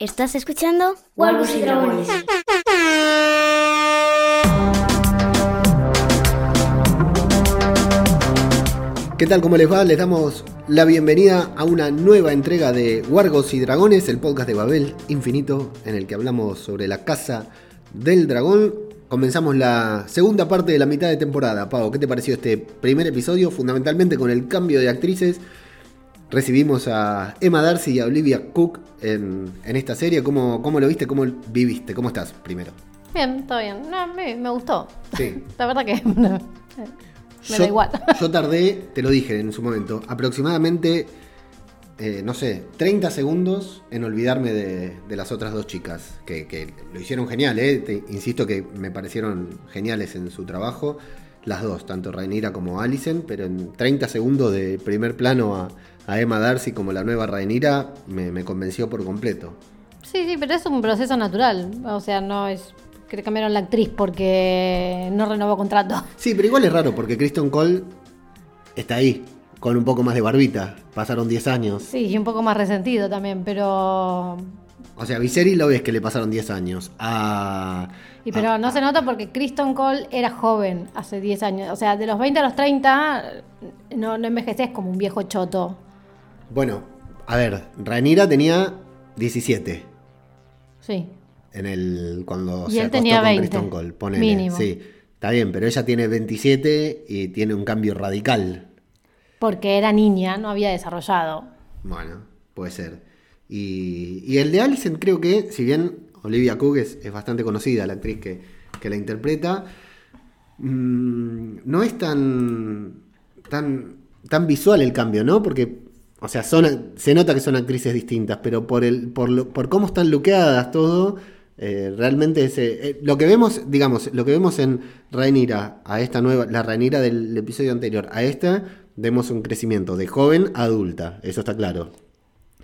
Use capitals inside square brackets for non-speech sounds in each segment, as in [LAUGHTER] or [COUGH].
¿Estás escuchando? Wargos y Dragones. ¿Qué tal? ¿Cómo les va? Les damos la bienvenida a una nueva entrega de Wargos y Dragones, el podcast de Babel Infinito, en el que hablamos sobre la casa del dragón. Comenzamos la segunda parte de la mitad de temporada. Pau, ¿qué te pareció este primer episodio? Fundamentalmente con el cambio de actrices. Recibimos a Emma Darcy y a Olivia Cook en, en esta serie. ¿Cómo, ¿Cómo lo viste? ¿Cómo viviste? ¿Cómo estás primero? Bien, todo bien. No, me, me gustó. Sí. [LAUGHS] La verdad que [LAUGHS] no, me Yo- da igual. Yo tardé, te lo dije en su momento, aproximadamente, eh, no sé, 30 segundos en olvidarme de, de las otras dos chicas, que, que lo hicieron genial, eh. Te- insisto que me parecieron geniales en su trabajo, las dos, tanto Rhaenyra como Alicent, pero en 30 segundos de primer plano a, a Emma Darcy como la nueva Rhaenyra me, me convenció por completo. Sí, sí, pero es un proceso natural. O sea, no es que cambiaron la actriz porque no renovó contrato. [LAUGHS] Sí, pero igual es raro porque Kristen Cole está ahí, con un poco más de barbita, pasaron 10 años. Sí, y un poco más resentido también, pero. O sea, Viserys lo ves que le pasaron 10 años. A. Y pero a- no se nota porque Kristen Cole era joven hace 10 años. O sea, de los 20 a los 30 no, no envejeces como un viejo choto. Bueno, a ver, Rhaenyra tenía 17 Sí. en el cuando Y se él acostó tenía con 20, Kristen Cole, ponele. mínimo. Sí, está bien, pero ella tiene 27 y tiene un cambio radical. Porque era niña, no había desarrollado. Bueno, puede ser. Y, y el de Alicent creo que, si bien Olivia Cook es, es bastante conocida, la actriz que, que la interpreta, mm, no es tan, tan, tan visual el cambio, ¿no? Porque, o sea, son, se nota que son actrices distintas, pero por, el, por, lo- por cómo están luqueadas todo, eh, realmente es, eh, eh, lo que vemos, digamos, lo que vemos en Rhaenyra, a esta nueva, la Rhaenyra del episodio anterior, a esta, vemos un crecimiento de joven a adulta, eso está claro.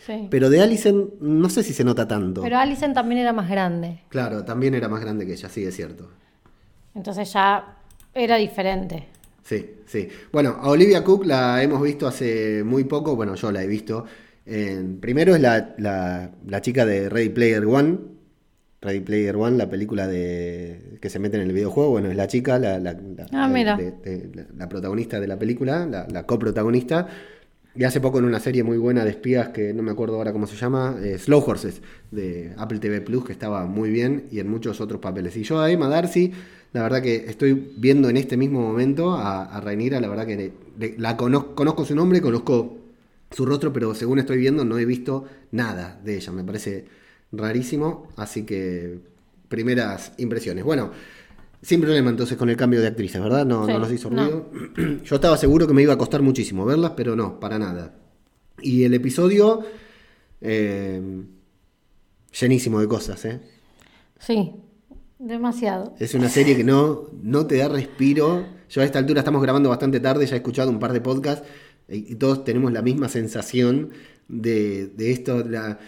Sí. Pero de Alicent no sé si se nota tanto. Pero Alison también era más grande. Claro, también era más grande que ella, sí, es cierto. Entonces ya era diferente. Sí, sí. Bueno, a Olivia Cook la hemos visto hace muy poco, bueno, yo la he visto. en- primero es la, la- la chica de Ready Player One. Ready Player One, la película de que se mete en el videojuego, bueno, es la chica, la, la- la- Ah, de- de- protagonista de la película, la, la coprotagonista. Y hace poco en una serie muy buena de espías que no me acuerdo ahora cómo se llama, eh, Slow Horses, de Apple TV Plus, que estaba muy bien, y en muchos otros papeles. Y yo a Emma Darcy, la verdad que estoy viendo en este mismo momento a, a la verdad que le- le- la conozco, conozco su nombre, conozco su rostro, pero según estoy viendo no he visto nada de ella. Me parece rarísimo, así que primeras impresiones. Bueno, sin problema entonces con el cambio de actrices, ¿verdad? No, Sí, no nos hizo no. ruido. [CLEARS THROAT] Yo estaba seguro que me iba a costar muchísimo verlas, pero no, para nada. Y el episodio, eh, llenísimo de cosas, ¿eh? Sí, demasiado. Es una serie que no, no te da respiro. Yo a esta altura estamos grabando bastante tarde, ya he escuchado un par de podcasts y, y todos tenemos la misma sensación de, de esto, la-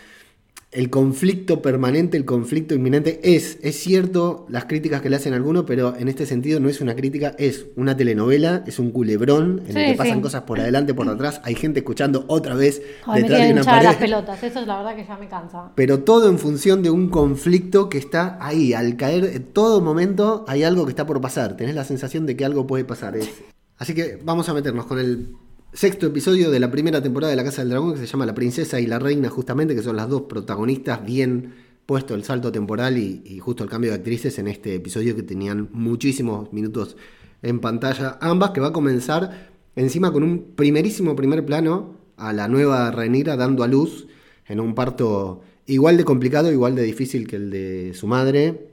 el conflicto permanente, el conflicto inminente. Es, es cierto las críticas que le hacen a algunos, pero en este sentido no es una crítica, es una telenovela, es un culebrón en el que pasan sí. cosas por adelante, por atrás. Hay gente escuchando otra vez me detrás de una hinchadas las pared. pelotas. Eso es la verdad que ya me cansa. Pero todo en función de un conflicto que está ahí, al caer, en todo momento hay algo que está por pasar. Tenés la sensación de que algo puede pasar. es- Así que vamos a meternos con el sexto episodio de la primera temporada de La Casa del Dragón, que se llama La Princesa y la Reina, justamente, que son las dos protagonistas, bien puesto el salto temporal y, y justo el cambio de actrices en este episodio que tenían muchísimos minutos en pantalla. Ambas que va a comenzar encima con un primerísimo primer plano a la nueva Rhaenyra dando a luz en un parto igual de complicado, igual de difícil que el de su madre.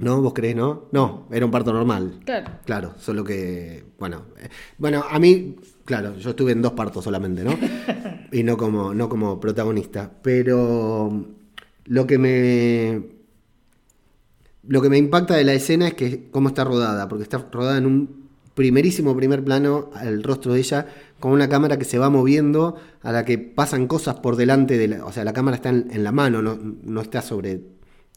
¿No? ¿Vos creés, no? No, era un parto normal. Claro. Claro, solo que, bueno, eh, bueno, a mí, claro, yo estuve en dos partos solamente, ¿no? [LAUGHS] y no como, no como protagonista. Pero lo que me, lo que me impacta de la escena es que cómo está rodada, porque está rodada en un primerísimo primer plano al rostro de ella con una cámara que se va moviendo, a la que pasan cosas por delante de la, o sea, la cámara está en, en la mano, no, no está sobre,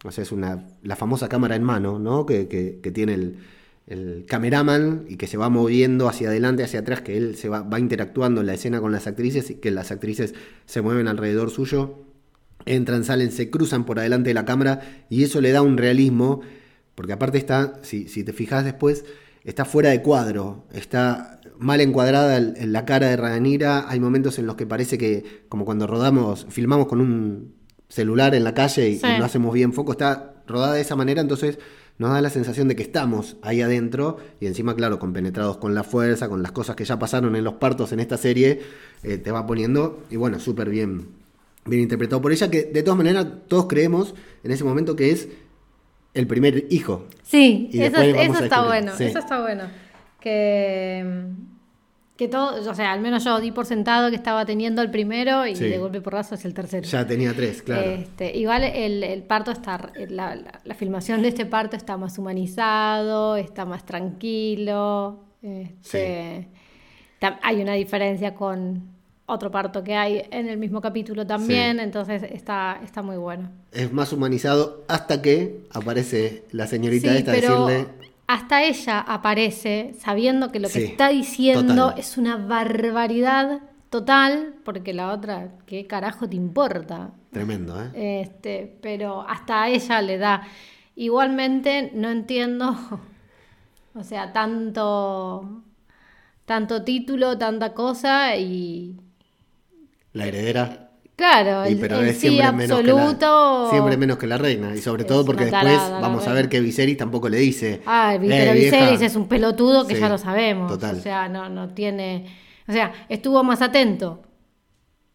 o sea, es una, la famosa cámara en mano, ¿no? Que, que- que tiene el, el cameraman y que se va moviendo hacia adelante, hacia atrás, que él se va, va interactuando en la escena con las actrices y que las actrices se mueven alrededor suyo. entran, salen, se cruzan por adelante de la cámara y eso le da un realismo, porque aparte está, si, si te fijas después, está fuera de cuadro, está mal encuadrada en la cara de Rhaenyra, hay momentos en los que parece que, como cuando rodamos, filmamos con un celular en la calle y, Sí. y no hacemos bien foco, está rodada de esa manera, entonces nos da la sensación de que estamos ahí adentro y encima, claro, compenetrados con la fuerza, con las cosas que ya pasaron en los partos en esta serie, eh, te va poniendo, y bueno, súper bien, bien interpretado por ella, que de todas maneras todos creemos en ese momento que es el primer hijo. Sí, Y eso, está bueno, sí. eso está bueno. Que, que todo, o sea, al menos yo di por sentado que estaba teniendo el primero y Sí. de golpe porrazo es el tercero. Ya tenía tres, claro. Este, igual el, el parto está, la, la- la filmación de este parto está más humanizado, está más tranquilo. este, tam- hay una diferencia con otro parto que hay en el mismo capítulo también, Sí. entonces está, está muy bueno. Es más humanizado hasta que aparece la señorita Sí, esta a decirle... hasta ella aparece sabiendo que lo que Sí, está diciendo total. es una barbaridad total, porque la otra, ¿qué carajo te importa? Tremendo, ¿eh? Este, pero hasta ella le da. Igualmente no entiendo, [LAUGHS] o sea, tanto, tanto título, tanta cosa y La heredera. Claro, Y el, pero el es sí siempre menos, que absoluto. la, siempre menos que la reina. Y sobre Es todo porque después vamos a ver que Viserys tampoco le dice. Ah, "Eh, pero vieja". Viserys es un pelotudo que Sí, ya lo sabemos. total. O sea, no, no tiene. O sea, estuvo más atento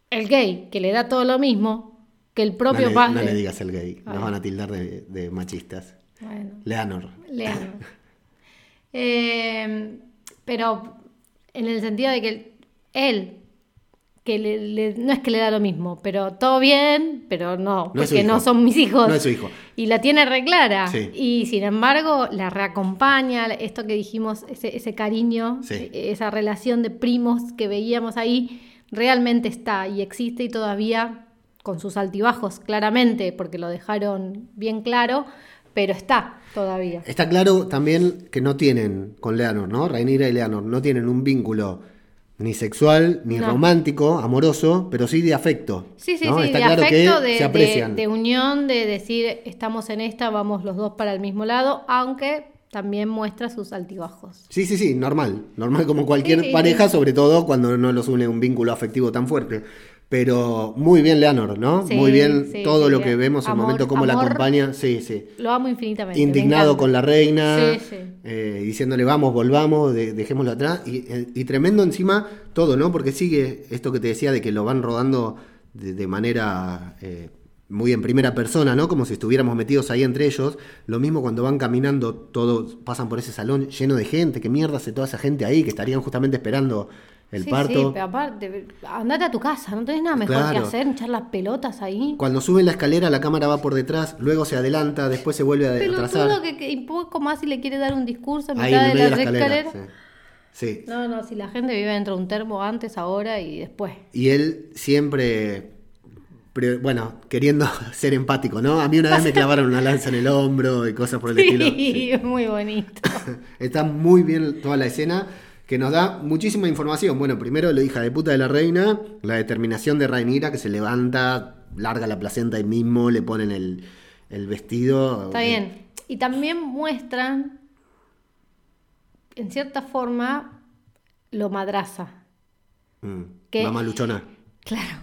el gay, que le da todo lo mismo, que el No propio le, padre. no le digas el gay, nos van a tildar de, de machistas. Bueno, Leanor. Leandro. [LAUGHS] Eh, pero en el sentido de que él, que le- le- no es que le da lo mismo, pero todo bien, pero no, porque no son mis hijos. No es su hijo. Y la tiene reclara. Sí. Y sin embargo, la reacompaña, esto que dijimos, ese, ese cariño, Sí. esa relación de primos que veíamos ahí, realmente está y existe y todavía con sus altibajos, claramente, porque lo dejaron bien claro, pero está todavía. Está claro también que no tienen con Leanor, ¿no? Rhaenyra y Leanor no tienen un vínculo ni sexual, ni No. romántico, amoroso, pero sí de afecto. Sí, sí, ¿no? sí, Está de claro afecto, que de, se de- aprecian. de unión, de decir estamos en esta, vamos los dos para el mismo lado, aunque también muestra sus altibajos. Sí, sí, sí, normal. Normal como cualquier Sí, sí, pareja, sí. sobre todo cuando no los une un vínculo afectivo tan fuerte. Pero muy bien Leanor, ¿no? Sí, muy bien sí, todo sí, lo que vemos, el Amor, momento cómo la acompaña. Sí, sí. Lo amo infinitamente. me Indignado con la reina, Sí, sí. eh, diciéndole vamos, volvamos, de- dejémoslo atrás. Y, eh, y tremendo encima todo, ¿no? Porque sigue esto que te decía de que lo van rodando de, de manera eh, muy en primera persona, ¿no? Como si estuviéramos metidos ahí entre ellos. Lo mismo cuando van caminando, todos pasan por ese salón lleno de gente. ¿Qué mierda hace toda esa gente ahí que estarían justamente esperando el Sí, parto? Sí, pero aparte, andate a tu casa, no tenés nada mejor que hacer, echar las pelotas ahí. Cuando suben la escalera, la cámara va por detrás, luego se adelanta, después se vuelve a atrasar. Pelotudo que, que un poco más si le quiere dar un discurso en Ahí mitad de la de la escalera. escalera. sí. Sí. No, no, si la gente vive dentro de un termo antes, ahora y después. Y él siempre, pre- bueno, queriendo [LAUGHS] ser empático, ¿no? A mí una vez me clavaron una lanza en el hombro y cosas por el [LAUGHS] estilo. Sí, Sí. es muy bonito. [LAUGHS] Está muy bien toda la escena, que nos da muchísima información. Bueno, primero la hija de puta de la reina, la determinación de Rhaenyra, que se levanta, larga la placenta ahí mismo, le ponen el, el vestido. Está Eh, bien. Y también muestran, en cierta forma, lo madraza. mm, Que- Mamá luchona. [LAUGHS] Claro.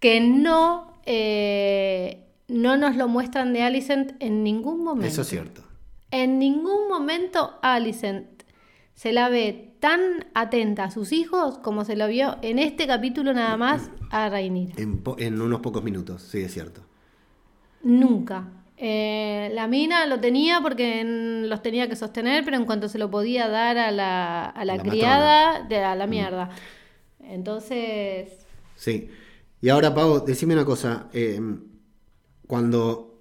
Que no, eh, no nos lo muestran de Alicent en ningún momento. Eso es cierto. En ningún momento Alicent se la ve tan atenta a sus hijos como se lo vio en este capítulo nada más a Rhaenyra. En, unos pocos minutos, sí, es cierto. Nunca. Eh, la mina lo tenía porque en- los tenía que sostener, pero en cuanto se lo podía dar a la, a la La criada, de, a la mierda. Entonces, Sí. Y ahora, Pau, decime una cosa. eh, cuando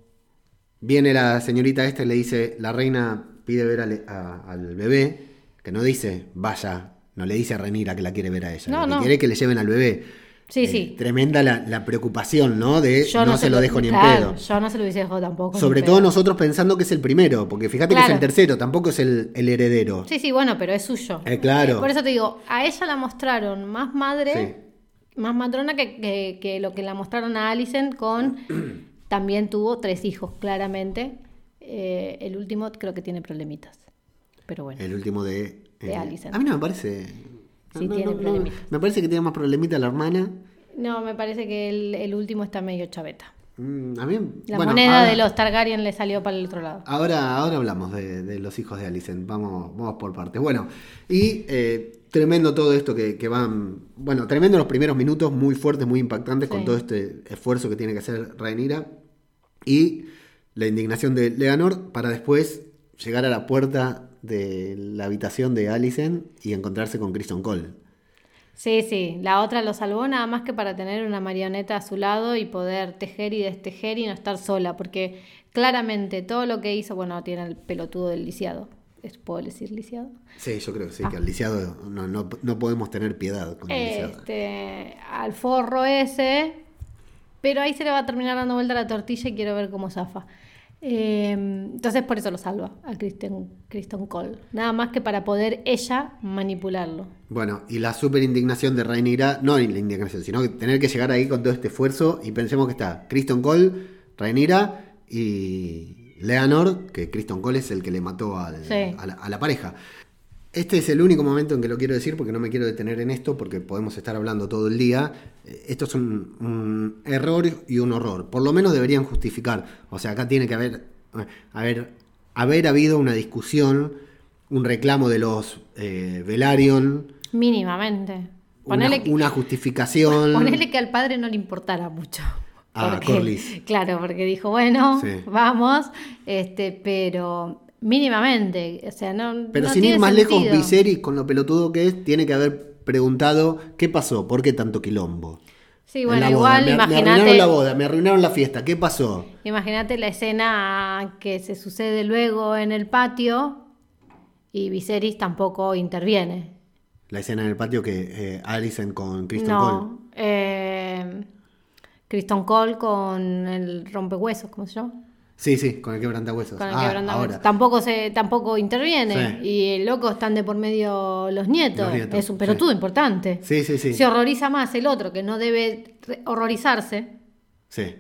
viene la señorita esta y le dice, la reina pide ver al, a- al bebé, que no dice, vaya, no le dice a Renira que la quiere ver a ella. No, lo que no. quiere es que le lleven al bebé. Sí, Eh, sí. Tremenda la, la preocupación, ¿no? De yo no, se lo dejo ni en pedo. Yo no se lo hubiese dejado tampoco. Sobre todo pedo. nosotros pensando que es el primero, porque fíjate que es el tercero, tampoco es el, el heredero. Sí, sí, bueno, pero es suyo. Eh, claro. Por eso te digo, a ella la mostraron más madre, más matrona que, que- que lo que la mostraron a Alicent con... [CLEARS THROAT] también tuvo tres hijos, claramente. Eh, el último creo que tiene problemitas. Pero bueno. El último de. De Alicent. A mí no me parece. Sí, tiene problemitas. me parece que tiene más problemita la hermana. No, me parece que el, el último está medio chaveta. Mm, A mí. La bueno, moneda ahora- de los Targaryen le salió para el otro lado. Ahora, ahora hablamos de, de los hijos de Alicent. Vamos, vamos por partes. Bueno, y eh, tremendo todo esto que, que van. Bueno, tremendo los primeros minutos, muy fuertes, muy impactantes, con todo este esfuerzo que tiene que hacer Rhaenyra. Y la indignación de Leonor para después llegar a la puerta de la habitación de Alicent y encontrarse con Kristen Cole. Sí, sí, la otra lo salvó nada más que para tener una marioneta a su lado y poder tejer y destejer y no estar sola, porque claramente todo lo que hizo, bueno, tiene el pelotudo del lisiado. ¿Es- ¿Puedo decir lisiado? Sí, yo creo que sí, Ah. que al lisiado no, no, no podemos tener piedad con el lisiado. Este, al forro ese, pero ahí se le va a terminar dando vuelta la tortilla y quiero ver cómo zafa. Eh, entonces por eso lo salva a Kristen, Kristen Cole. Nada más que para poder ella manipularlo. Bueno, y la super indignación de Rhaenyra, no la indignación, sino que tener que llegar ahí con todo este esfuerzo y pensemos que está Kristen Cole, Rhaenyra y Leonor, que Kristen Cole es el que le mató al- Sí. a, la, a la pareja. Este es el único momento en que lo quiero decir porque no me quiero detener en esto porque podemos estar hablando todo el día. Eh, Esto es un, un error y un horror. Por lo menos deberían justificar. O sea, acá tiene que haber, haber, haber habido una discusión, un reclamo de los eh, Velaryon, Mínimamente. una, Ponele que, una justificación. ponele que al padre no le importara mucho. Ah, Porque- Corlys. [LAUGHS] Claro, porque dijo, bueno, Sí. vamos, este, pero mínimamente, o sea, no Pero no sin tiene ir más lejos. Viserys, con lo pelotudo que es, tiene que haber preguntado qué pasó, por qué tanto quilombo. Sí, En bueno, igual me, me arruinaron la boda, me arruinaron la fiesta, ¿qué pasó? Imagínate la escena que se sucede luego en el patio y Viserys tampoco interviene. La escena en el patio que eh, Alicent con Kristen Cole. no, eh, Kristen Cole con el rompehuesos, ¿cómo se llama? Sí, sí, con el quebrantahuesos. Con el Ah, quebrantahuesos. ahora. Tampoco se, tampoco interviene. Sí. Y el loco están de por medio los nietos. Los nietos, es un pelotudo sí. importante. Sí, sí, sí. Se horroriza más el otro, que no debe horrorizarse. Sí.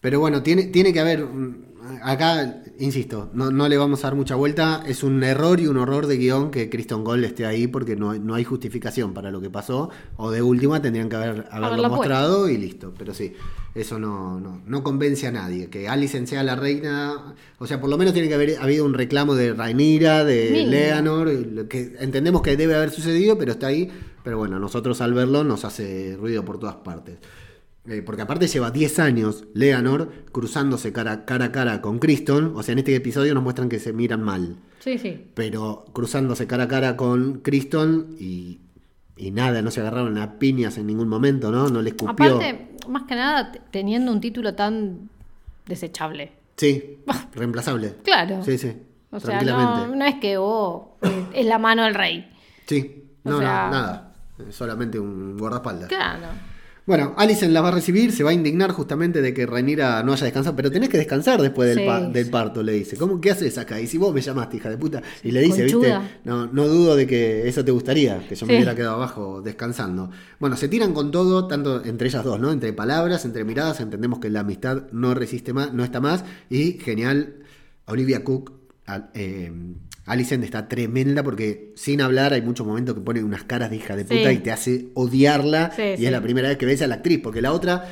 Pero bueno, tiene, tiene que haber. mm, Acá, insisto, no, no le vamos a dar mucha vuelta. Es un error y un horror de guion que Kristen Cole esté ahí porque no, hay- no hay justificación para lo que pasó. O de última tendrían que haber, haberlo mostrado y listo. Pero sí, eso no, no, no convence a nadie. Que Alicent sea la reina. O sea, por lo menos tiene que haber habido un reclamo de Rhaenyra, de Mínimo. Leonor. lo Que entendemos que debe haber sucedido, pero está ahí. Pero bueno, nosotros al verlo nos hace ruido por todas partes. Eh, porque aparte lleva 10 años Leonor cruzándose cara, cara a cara con Criston. O sea, en este episodio nos muestran que se miran mal. Sí, sí. Pero cruzándose cara a cara con Criston y, y nada, no se agarraron a piñas en ningún momento, ¿no? No le escupió. Aparte, más que nada, teniendo un título tan desechable. Sí, [LAUGHS] reemplazable. Claro. Sí, sí. O sea, tranquilamente. no, no es que oh, eh, es la mano del rey. Sí, O no, sea- no, nada. Solamente un guardaespaldas. Claro. Bueno, Alicent la va a recibir, se va a indignar justamente de que Rhaenyra no haya descansado, pero tenés que descansar después del, Sí, pa- del parto, le dice. ¿Cómo, ¿Qué haces acá? Y si vos me llamaste, hija de puta, y le dice, Conchuda. viste, no, no dudo de que eso te gustaría, que yo me Sí. hubiera quedado abajo descansando. Bueno, se tiran con todo, tanto entre ellas dos, ¿no? Entre palabras, entre miradas, entendemos que la amistad no resiste más, no está más, y genial, Olivia Cook, eh, Alicent está tremenda porque sin hablar hay muchos momentos que pone unas caras de hija de Sí. puta y te hace odiarla Sí, y sí. es la primera vez que ves a la actriz, porque la otra,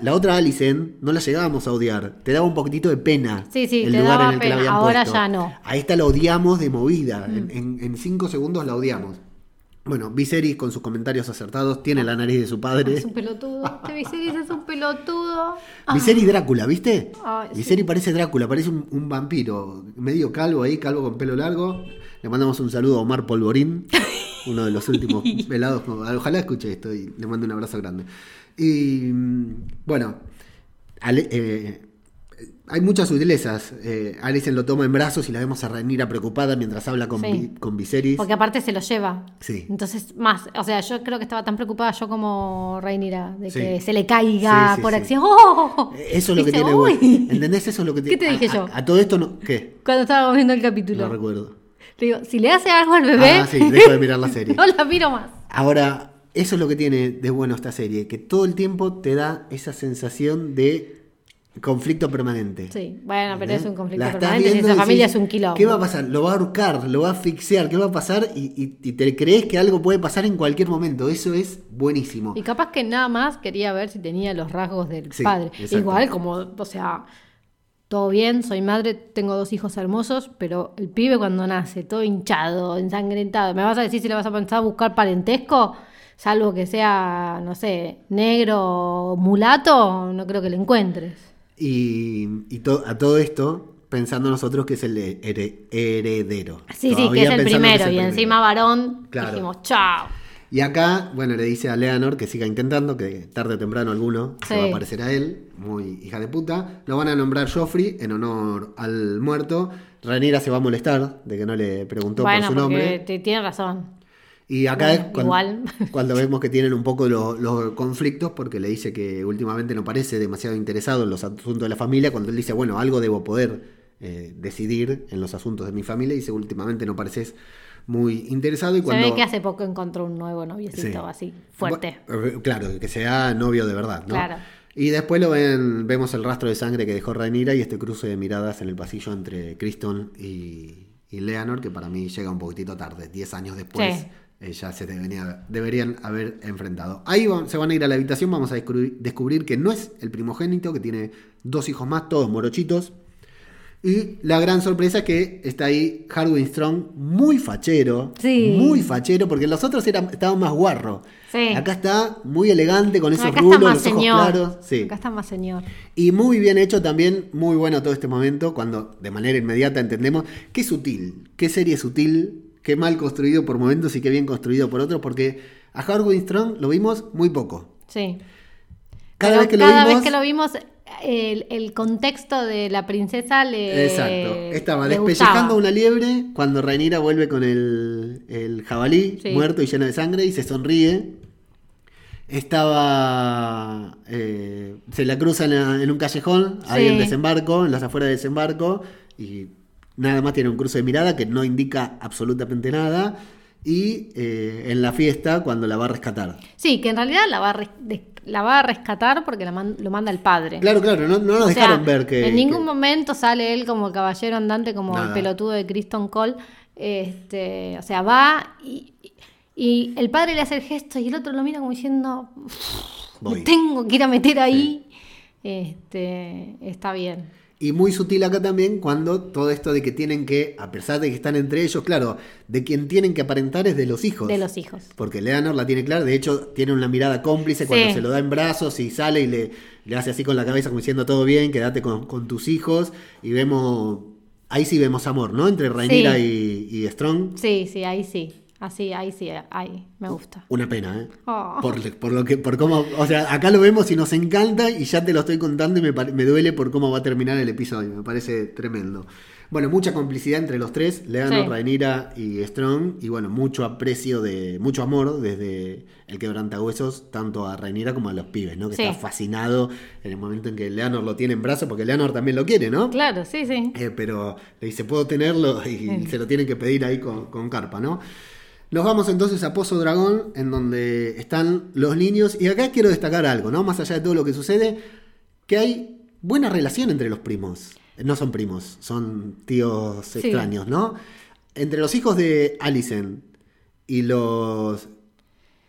la otra Alicent no la llegábamos a odiar, te daba un poquitito de pena el te lugar daba en el que la habían ahora puesto. ya no. Mm. A esta la odiamos de movida, en, en- en cinco segundos la odiamos. Bueno, Viserys con sus comentarios acertados tiene la nariz de su padre. Es un pelotudo. Este Viserys es un pelotudo. [LAUGHS] Viserys Drácula, ¿viste? Ay, sí. Viserys parece Drácula, parece un, un vampiro, medio calvo ahí, calvo con pelo largo. Le mandamos un saludo a Omar Polvorín, [LAUGHS] uno de los últimos pelados. Ojalá escuche esto y le mando un abrazo grande. Y mm, bueno, Ale- eh, hay muchas sutilezas. Eh, Alicent lo toma en brazos y la vemos a Rhaenyra preocupada mientras habla con, Sí. Vi- con Viserys. Porque aparte se lo lleva. Sí. Entonces, más. O sea, yo creo que estaba tan preocupada yo como Reinira de Sí. que se le caiga Sí, por acción. ¡Oh! Eso es lo [LAUGHS] que tiene bueno. ¿Entendés? Eso es lo que ¿Qué te a- dije a- yo? A, todo esto no. ¿Qué? Cuando estábamos viendo el capítulo. No recuerdo. Le digo, si le hace algo al bebé, Ah, sí, dejo de mirar la [LAUGHS] serie. no la miro más. Ahora, eso es lo que tiene de bueno esta serie, que todo el tiempo te da esa sensación de conflicto permanente. Sí, bueno, pero es un conflicto permanente si esa familia decís, es un quilombo. ¿Qué va a pasar? Lo va a ahorcar, lo va a asfixiar, ¿qué va a pasar? Y, y- y te crees que algo puede pasar en cualquier momento. Eso es buenísimo. Y capaz que nada más quería ver si tenía los rasgos del Sí, padre. exacto. Igual como, o sea, todo bien, soy madre, tengo dos hijos hermosos, pero el pibe cuando nace, todo hinchado, ensangrentado, ¿me vas a decir si le vas a pensar a buscar parentesco? Salvo que sea, no sé, negro o mulato, no creo que le encuentres. Y, y to- a todo esto, pensando nosotros que es el here- heredero. Sí, sí, que es el primero, es el y primero. encima varón, Claro. dijimos, chao. Y acá, bueno, le dice a Leonor que siga intentando, que tarde o temprano alguno se va a parecer a él, muy hija de puta. Lo van a nombrar Joffrey en honor al muerto. Rhaenyra se va a molestar de que no le preguntó bueno, por su nombre. tiene razón. Y acá Bueno, es cuando, igual. cuando vemos que tienen un poco lo- los conflictos, porque le dice que últimamente no parece demasiado interesado en los asuntos de la familia, cuando él dice, bueno, algo debo poder eh, decidir en los asuntos de mi familia, y dice, últimamente no pareces muy interesado. Y cuando, Se ve que hace poco encontró un nuevo noviecito Sí. así, fuerte. Eh, Claro, que sea novio de verdad, ¿no? Claro. Y después lo ven, vemos el rastro de sangre que dejó Rhaenyra y este cruce de miradas en el pasillo entre Criston y, y Leonor, que para mí llega un poquitito tarde, 10 años después. Sí. Eh, ya se devenía- deberían haber enfrentado. Ahí van- se van a ir a la habitación, vamos a descubrir, descubrir que no es el primogénito, que tiene dos hijos más, todos morochitos. Y la gran sorpresa es que está ahí Harwin Strong, muy fachero, Sí. muy fachero, porque los otros eran, estaban más guarro. Sí. Acá está muy elegante con esos Acá está rulos, más los ojos señor. claros. Sí. Acá está más señor. Y muy bien hecho también, muy bueno todo este momento, cuando de manera inmediata entendemos qué sutil, qué serie sutil, qué mal construido por momentos y qué bien construido por otros, porque a Harwin Strong lo vimos muy poco. Sí. Cada Pero vez que lo vimos. vez que lo vimos, el, el contexto de la princesa le. Exacto. Estaba le despellejando gustaba. una liebre cuando Rhaenyra vuelve con el, el jabalí Sí. muerto y lleno de sangre y se sonríe. Estaba. eh, se la cruza en, un callejón, ahí Sí. en desembarco, en las afueras de desembarco, y nada más tiene un cruce de mirada que no indica absolutamente nada. Y eh, en la fiesta, cuando la va a rescatar. Sí, que en realidad la va a, res- la va a rescatar porque la man- lo manda el padre. Claro, claro, no, no nos O sea, dejaron ver que. En ningún que- momento sale él como caballero andante, como Nada. el pelotudo de Kristen Cole. Este, o sea, va y, y el padre le hace el gesto y el otro lo mira como diciendo, me Voy. tengo que ir a meter ahí. Este, está bien. Y muy sutil acá también cuando todo esto de que tienen que, a pesar de que están entre ellos, claro, de quien tienen que aparentar es de los hijos. De los hijos. Porque Leonor la tiene clara, de hecho tiene una mirada cómplice cuando Sí. se lo da en brazos y sale y le, le hace así con la cabeza como diciendo todo bien, quédate con, con tus hijos. Y vemos, ahí sí vemos amor, ¿no? Entre Rhaenyra y, y Strong. Sí, sí, ahí sí. Así, ahí sí, ahí. Me gusta. Una pena, ¿eh? Oh. Por, por lo que, por cómo, o sea, acá lo vemos y nos encanta y ya te lo estoy contando y me, me duele por cómo va a terminar el episodio, me parece tremendo. Bueno, mucha complicidad entre los tres, Leonor, Sí. Rhaenyra y Strong, y bueno, mucho aprecio de, mucho amor desde el quebrantahuesos, tanto a Rhaenyra como a los pibes, ¿no? Que Sí. está fascinado en el momento en que Leonor lo tiene en brazos, porque Leonor también lo quiere, ¿no? Claro, sí, sí. Eh, pero le dice, puedo tenerlo y se lo tienen que pedir ahí con, con carpa, ¿no? Nos vamos entonces a Pozo Dragón, en donde están los niños. Y acá quiero destacar algo, ¿no? Más allá de todo lo que sucede, que hay buena relación entre los primos. No son primos, son tíos Sí. extraños, ¿no? Entre los hijos de Alicent y los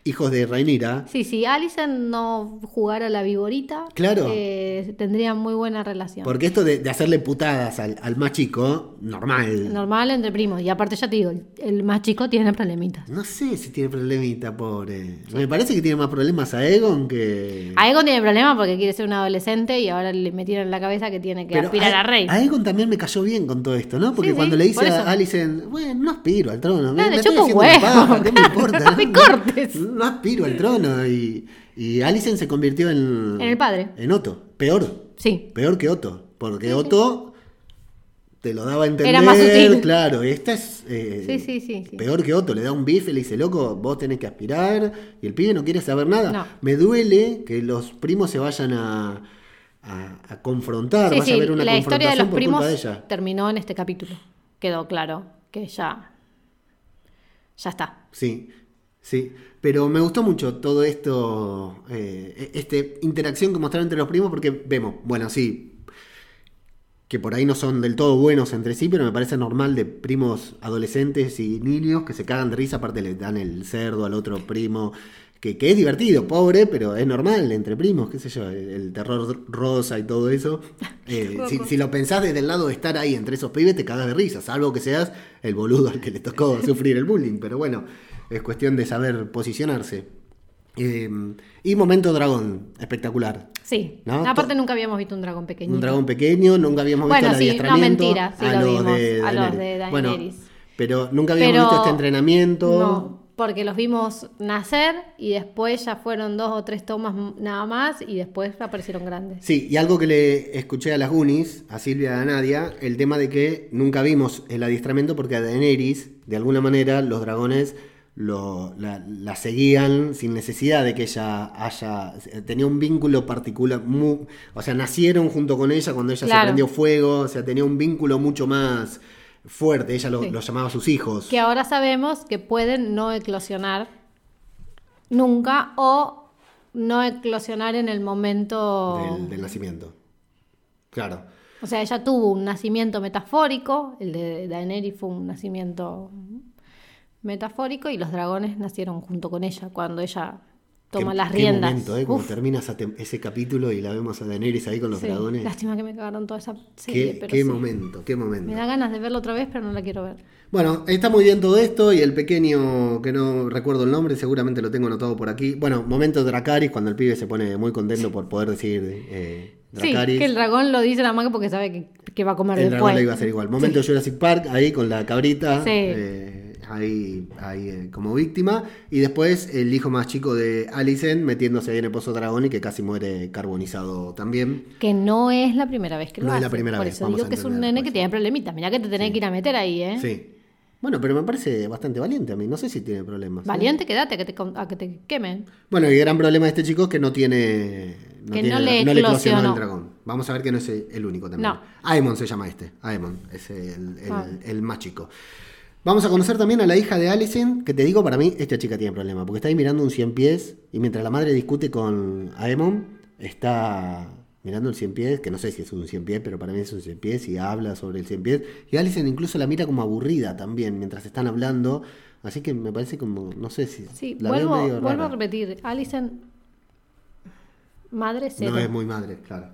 hijos de Rhaenyra, Sí, si Alison no jugara la viborita, Claro. eh, tendrían muy buena relación. porque esto de, de hacerle putadas al, al más chico, normal. Normal entre primos. Y aparte ya te digo, el, el más chico tiene problemitas. No sé si tiene problemita, pobre. Me parece que tiene más problemas a Egon que. Aegon tiene problemas porque quiere ser un adolescente y ahora le metieron en la cabeza que tiene que Pero aspirar a, a, rey. a Egon también me cayó bien con todo esto, ¿no? Porque Sí, cuando sí, le dice por a Alicent, bueno, no aspiro al trono. Claro, estoy huevo, paja, ¿qué me importa? [LAUGHS] no me cortes. No, aspiro al trono. Y, y Alicent se convirtió en. En el padre. En Otto. Peor. Sí. Peor que Otto. Porque Otto te lo daba a entender. Era más sutil. Claro, esta es. eh, Sí, sí, sí, sí. Peor que Otto, le da un bife, le dice, loco, vos tenés que aspirar, y el pibe no quiere saber nada. No. Me duele que los primos se vayan a, a, a confrontar, vaya a haber una la historia de los primos culpa de ella. terminó en este capítulo. Quedó claro que ya. Ya está. Sí. Sí, pero me gustó mucho todo esto, eh, esta interacción que mostraron entre los primos, porque vemos, bueno, sí, que por ahí no son del todo buenos entre sí, pero me parece normal de primos adolescentes y niños que se cagan de risa, aparte le dan el cerdo al otro primo, que, que es divertido, pobre, pero es normal entre primos, qué sé yo, el, el terror rosa y todo eso. [LAUGHS] Eh, si, si lo pensás desde el lado de estar ahí entre esos pibes, te cagas de risa, salvo que seas el boludo al que le tocó [LAUGHS] sufrir el bullying, pero bueno, es cuestión de saber posicionarse. Eh, y momento dragón, espectacular. Sí. ¿No? Aparte nunca habíamos visto un dragón pequeñito. Un dragón pequeño, nunca habíamos visto Bueno, el sí, no, adiestramiento mentira, sí a lo los vimos, de a los Daenerys. de Bueno, Daenerys. pero nunca habíamos Pero- visto este entrenamiento. No, porque los vimos nacer y después ya fueron dos o tres tomas nada más y después aparecieron grandes. Sí, y algo que le escuché a las Goonies, a Silvia y a Nadia, el tema de que nunca vimos el adiestramiento porque a Daenerys, de alguna manera, los dragones lo, la, la seguían sin necesidad de que ella haya. tenía un vínculo particular. mu- o sea, nacieron junto con ella cuando ella se prendió fuego, o sea, tenía un vínculo mucho más fuerte. Ella lo, Sí. lo llamaba sus hijos. Que ahora sabemos que pueden no eclosionar nunca o no eclosionar en el momento... Del, del nacimiento. Claro. O sea, ella tuvo un nacimiento metafórico, el de Daenerys fue un nacimiento metafórico y los dragones nacieron junto con ella cuando ella toma Qué- las qué riendas. momento, ¿eh? Como termina ese capítulo y la vemos a Daenerys ahí con los sí, dragones. Lástima que me cagaron toda esa serie, Qué, pero qué sí. momento, qué momento. Me da ganas de verlo otra vez, pero no la quiero ver. Bueno, está muy bien todo esto y el pequeño, que no recuerdo el nombre, seguramente lo tengo anotado por aquí. Bueno, momento Dracaris, cuando el pibe se pone muy contento por poder decir eh, Dracaris. Sí, que el dragón lo dice más que porque sabe que, que va a comer El dragón después. lo iba a hacer igual. Momento Jurassic Park, ahí con la cabrita, Sí. eh, ahí, ahí eh, como víctima. Y después el hijo más chico de Alicent metiéndose ahí en el pozo dragón y que casi muere carbonizado también. Que no es la primera vez que lo No es la hace. primera Por vez, eso vamos digo que es un nene después. que tiene problemitas. Mirá que te tenés que ir a meter ahí, ¿eh? Sí. Bueno, pero me parece bastante valiente a mí. No sé si tiene problemas. ¿eh? Valiente, quédate a que te, a que te quemen. Bueno, y el gran problema de este chico es que no tiene. Que tiene- no le eclosionó. el dragón. Vamos a ver que no es el único también. No. Aemon se llama este. Aemon es el, el- Ah. el más chico. Vamos a conocer también a la hija de Alicent, que te digo, para mí, esta chica tiene problema, porque está ahí mirando un 100 pies y mientras la madre discute con Aemon, está mirando el 100 pies, que no sé si es un 100 pies, pero para mí es un 100 pies y habla sobre el 100 pies. Y Alicent incluso la mira como aburrida también mientras están hablando. Así que me parece como, no sé si. Sí, la veo vuelvo, medio vuelvo a repetir. Alison, madre cero. No es muy madre, claro.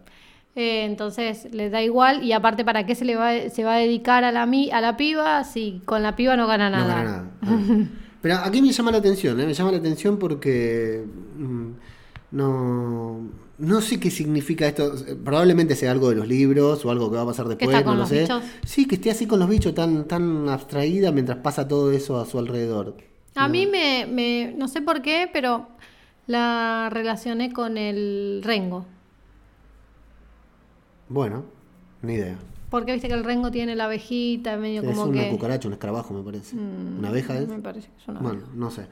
Eh, entonces le da igual y aparte para qué se le va, se va a dedicar a la mi, a la piba si con la piba no gana nada. No gana nada. Ah. [LAUGHS] Pero aquí me llama la atención, ¿eh? me llama la atención porque mm, no, no sé qué significa esto. Probablemente sea algo de los libros o algo que va a pasar después, está con no lo los sé. bichos? Sí, que esté así con los bichos tan, tan abstraída mientras pasa todo eso a su alrededor. A mí me, me, no sé por qué, pero la relacioné con el rengo. Bueno, ni idea. Porque viste que el rengo tiene la abejita, medio Es como una que... cucaracha, un escarabajo, me parece. Mm, ¿Una abeja es? Me parece que es una Bueno, abeja. no sé.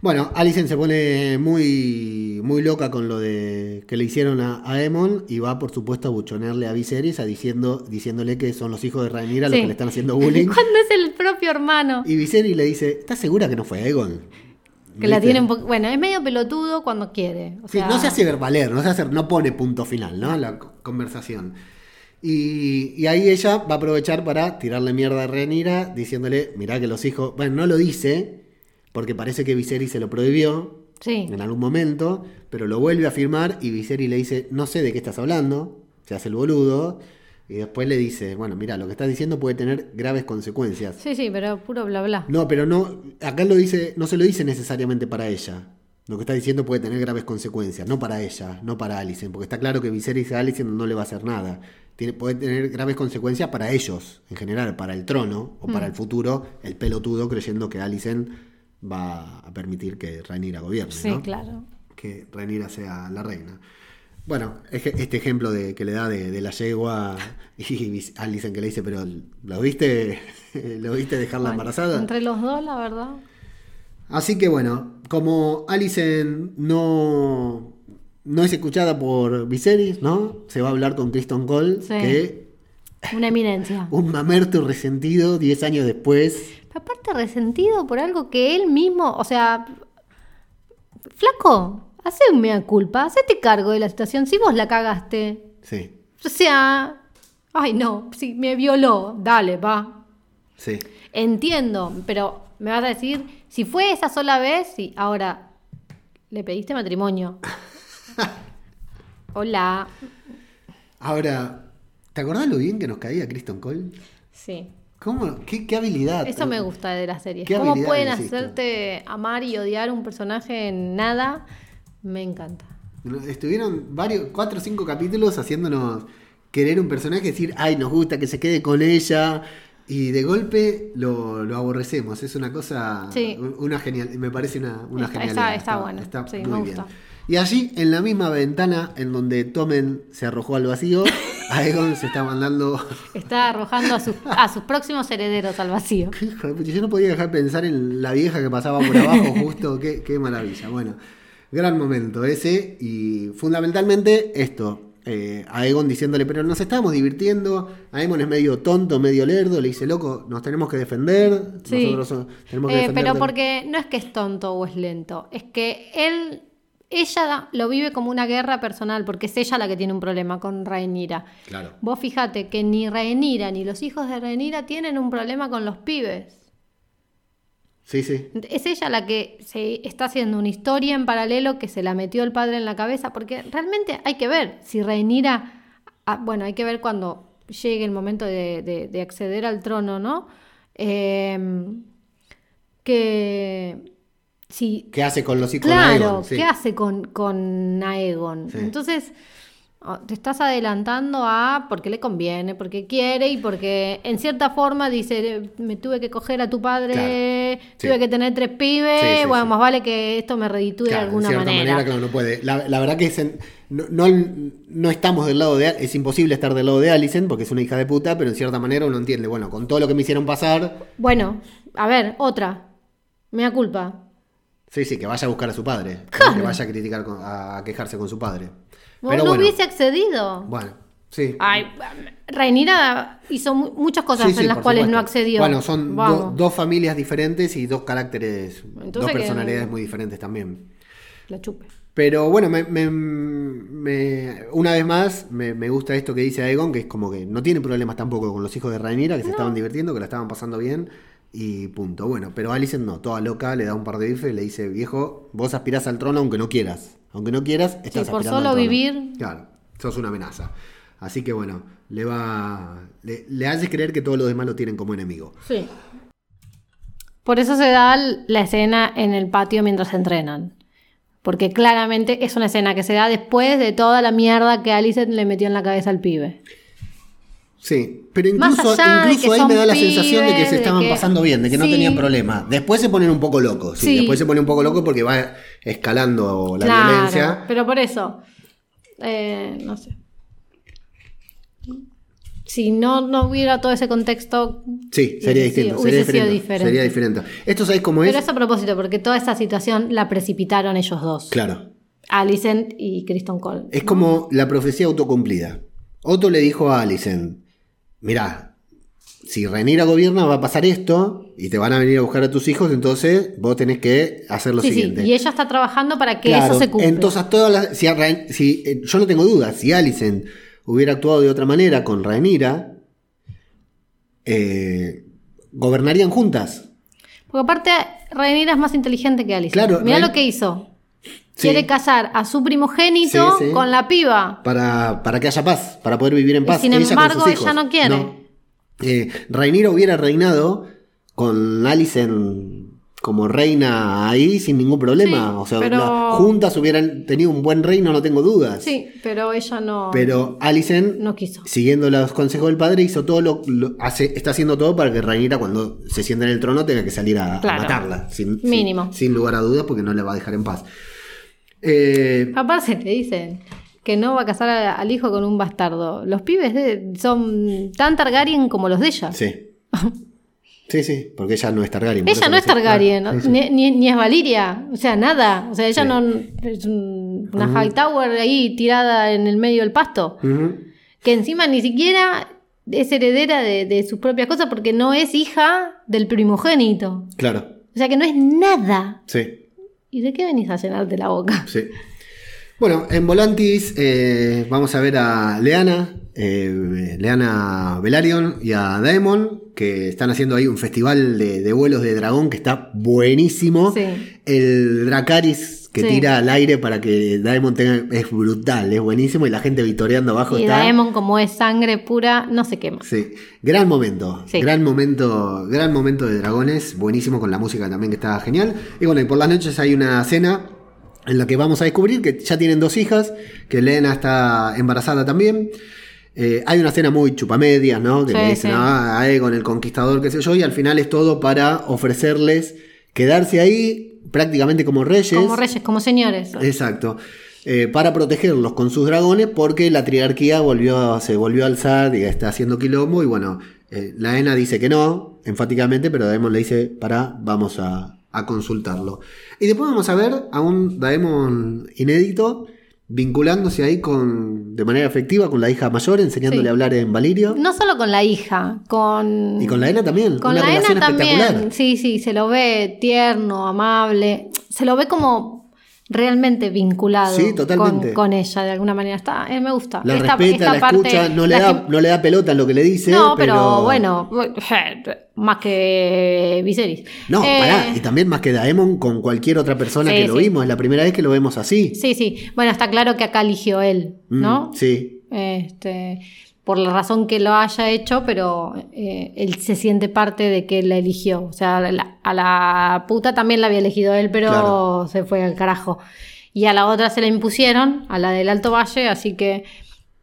Bueno, Alicent se pone muy, muy loca con lo de que le hicieron a, a Aemon y va, por supuesto, a buchonearle a Viserys a diciendo, diciéndole que son los hijos de Rhaenyra los Sí. que le están haciendo bullying. [LAUGHS] Cuando es el propio hermano. y Viserys le dice, ¿estás segura que no fue Aegon? Que la tiene un poco... Bueno, es medio pelotudo cuando quiere. O Sí, sea, no se hace verbaler, no se hace, no pone punto final, ¿no? La co- conversación. Y, y ahí ella va a aprovechar para tirarle mierda a Rhaenyra diciéndole, mirá que los hijos, bueno, no lo dice, porque parece que Viserys se lo prohibió Sí. en algún momento, pero lo vuelve a afirmar y Viserys le dice, no sé de qué estás hablando, se hace el boludo, y después le dice, bueno, mira, lo que estás diciendo puede tener graves consecuencias. Sí, sí, pero puro bla bla. No, pero no, acá lo dice, no se lo dice necesariamente para ella. Lo que está diciendo puede tener graves consecuencias, no para ella, no para Alicent, porque está claro que Viserys a Alicent no le va a hacer nada. Tiene, puede tener graves consecuencias para ellos, en general, para el trono o para el futuro, el pelotudo creyendo que Alicent va a permitir que Rhaenyra gobierne, Sí, ¿no? claro. que Rhaenyra sea la reina. Bueno, este ejemplo de, que le da de, de la yegua [LAUGHS] y Alicent que le dice, pero ¿lo viste, [LAUGHS] ¿lo viste dejarla Bueno, embarazada? Entre los dos, la verdad. Así que bueno, como Alicent no, no es escuchada por Viserys, ¿no? Se va a hablar con Kristen Cole, Sí. que Una eminencia. [LAUGHS] un mamerto resentido 10 años después. Aparte resentido por algo que él mismo, o sea, flaco, hace un mea culpa, hacete cargo de la situación si vos la cagaste. Sí, O sea, ay no, si me violó, dale, va. sí. Entiendo, pero me vas a decir, si fue esa sola vez, sí, ahora, le pediste matrimonio. [LAUGHS] Hola. Ahora, ¿te acordás lo bien que nos caía Kristen Cole? Sí. ¿Cómo? ¿Qué, qué habilidad? Eso me gusta de la serie. ¿Qué ¿Cómo pueden hacerte amar y odiar un personaje en nada? Me encanta. Estuvieron varios, cuatro o cinco capítulos haciéndonos querer un personaje, decir, ay, nos gusta que se quede con ella. Y de golpe lo, lo aborrecemos. Es una cosa, Sí. una genial, me parece una, una Está- genialidad. está- está bueno. Sí, me muy gusta. bien. Y allí, en la misma ventana en donde Tomen se arrojó al vacío, Aegon [LAUGHS] se está mandando. Está arrojando a sus, a sus próximos herederos al vacío. [LAUGHS] De Yo no podía dejar pensar en la vieja que pasaba por abajo, justo. Qué, qué maravilla. Bueno, gran momento ese. Y fundamentalmente esto. Eh, Aegon diciéndole, pero nos estábamos divirtiendo. Aegon es medio tonto, medio lerdo. Le dice, loco, nos tenemos que defender. Sí. Nosotros so- tenemos que Eh, defender. pero del-". porque no es que es tonto o es lento, es que él, ella lo vive como una guerra personal, porque es ella la que tiene un problema con Rhaenyra. Claro. Vos fíjate que ni Rhaenyra ni los hijos de Rhaenyra tienen un problema con los pibes. Sí, sí. Es ella la que se está haciendo una historia en paralelo que se la metió el padre en la cabeza, porque realmente hay que ver si Rhaenyra, ah, bueno, hay que ver cuando llegue el momento de, de- de acceder al trono, ¿no? Eh, que si ¿Qué hace con los hijos de Claro, Aegon? Sí. ¿qué hace con, con Aegon? Sí. Entonces, oh, te estás adelantando a porque le conviene, porque quiere y porque en cierta forma dice, me tuve que coger a tu padre, Claro, sí. tuve que tener tres pibes, Sí, bueno, más vale que esto me reditúe Claro, de alguna de cierta manera. claro, no puede. La, la verdad que es en- no, no, no estamos del lado de es imposible estar del lado de Alicent porque es una hija de puta, pero en cierta manera uno entiende, bueno, con todo lo que me hicieron pasar, Bueno, a ver, otra. Me da culpa. sí, sí, que vaya a buscar a su padre, ¿no? Claro. que vaya a criticar, con- a quejarse con su padre. Pero no bueno, hubiese accedido. bueno, sí. Ay, Rhaenyra hizo mu- muchas cosas Sí, sí, en las cuales no accedió. Bueno, son do- dos familias diferentes y dos caracteres, Entonces dos que- personalidades muy diferentes también. la chupe. Pero bueno, me, me- me- una vez más me, me gusta esto que dice Aegon, que es como que no tiene problemas tampoco con los hijos de Rhaenyra, que se estaban divirtiendo, que la estaban pasando bien y punto. Bueno, pero Alicent no, toda loca, le da un par de bifes y le dice, viejo, vos aspirás al trono aunque no quieras. Aunque no quieras, estás Sí, por aspirando al solo trono". vivir. Claro, sos una amenaza. Así que bueno, le va... Le, le hace creer que todos los demás lo tienen como enemigo. Sí. Por eso se da la escena en el patio mientras entrenan. Porque claramente es una escena que se da después de toda la mierda que Alicent le metió en la cabeza al pibe. Sí, pero incluso, incluso ahí me da la sensación de que se estaban que- pasando bien, de que no tenían problema. Después se ponen un poco locos, sí, Sí. después se pone un poco loco porque va escalando la claro, violencia. pero por eso. eh, no sé. Si no, no hubiera todo ese contexto. Sí, sería distinto, sería diferente, diferente. Sería diferente. Esto sabéis cómo es? Pero es a propósito, porque toda esa situación la precipitaron ellos dos. Claro. Alicent y Kristen Cole. Es como la profecía autocumplida. Otto le dijo a Alicent, mirá, si Rhaenyra gobierna va a pasar esto y te van a venir a buscar a tus hijos, entonces vos tenés que hacer lo Sí, sí, siguiente. y ella está trabajando para que Claro, eso se cumpla. Entonces, todas las, si, si, eh, yo no tengo dudas, si Alicent hubiera actuado de otra manera con Rhaenyra, eh, gobernarían juntas. Porque aparte, Rhaenyra es más inteligente que Alicent. Claro, Mirá Rhaen- lo que hizo. Sí. Quiere casar a su primogénito Sí, sí. con la piba. Para, para que haya paz, para poder vivir en Y paz. sin ella embargo, ella no quiere. Eh, Rhaenyra hubiera reinado con Alicent como reina ahí sin ningún problema. Sí, o sea, pero- las juntas hubieran tenido un buen reino, no tengo dudas. Sí, pero ella no, Pero Alicent, no quiso. siguiendo los consejos del padre, hizo todo lo, lo- hace, está haciendo todo para que Rhaenyra cuando se sienta en el trono tenga que salir a, matarla. Sin, sin- Mínimo. Sin, lugar a dudas, porque no la va a dejar en paz. Eh, Aparte te dicen que no va a casar a- al hijo con un bastardo. Los pibes de- son tan Targaryen como los de ella. sí. [LAUGHS] Sí, sí, porque ella no es Targaryen. Ella no es. Targaryen, Ah, ¿no? sí, sí. Ni, ni- ni es Valiria, o sea, nada. O sea, ella Sí. no es un- una Hightower ahí tirada en el medio del pasto. Que encima ni siquiera es heredera de, de sus propias cosas porque no es hija del primogénito. Claro, O sea que no es nada. sí, ¿Y de qué venís a llenarte la boca? sí. Bueno, en Volantis eh, vamos a ver a Leana, eh, Leana Velaryon y a Daemon, que están haciendo ahí un festival de, de vuelos de dragón que está buenísimo. Sí. El Dracaris que Sí. tira al aire para que Daemon tenga. es brutal, es buenísimo. Y la gente vitoreando abajo Y está. Daemon, como es sangre pura, no se quema. Sí, gran momento, Sí. gran momento, gran momento de dragones, buenísimo con la música también que está genial. Y bueno, y por las noches hay una cena en la que vamos a descubrir que ya tienen dos hijas, que Lena está embarazada también. Eh, hay una cena muy chupamedias, ¿no? Que Sí, le dicen sí. "Ah, a Aegon, el conquistador, qué sé yo, y al final es todo para ofrecerles quedarse ahí prácticamente como reyes. Como reyes, como señores. Exacto. Eh, para protegerlos con sus dragones porque la triarquía volvió, se volvió a alzar y está haciendo quilombo y bueno, eh, la ENA dice que no, enfáticamente, pero Daemon le dice, para, vamos a, a consultarlo. Y después vamos a ver a un Daemon inédito vinculándose ahí con de manera efectiva con la hija mayor, enseñándole Sí. a hablar en Valirio. No solo con la hija, con... Y con la ENA también. Con una la Ena también, sí, sí, se lo ve tierno, amable, se lo ve como realmente vinculado Sí. Con, con ella de alguna manera. Está, eh, me gusta. La Esta- respeta, esta la parte, escucha, no le, la da, no le da pelota en lo que le dice. No, pero, bueno, [LAUGHS] más que Viserys. No, Eh, pará, y también más que Daemon con cualquier otra persona Sí, que lo sí. vimos, es la primera vez que lo vemos así. Sí, sí. Bueno, está claro que acá eligió él, Mm, ¿no? sí, Este, por la razón que lo haya hecho, pero eh, él se siente parte de que él la eligió. O sea, a la, a la puta también la había elegido él, pero Claro. se fue al carajo. Y a la otra se la impusieron, a la del Alto Valle, así que.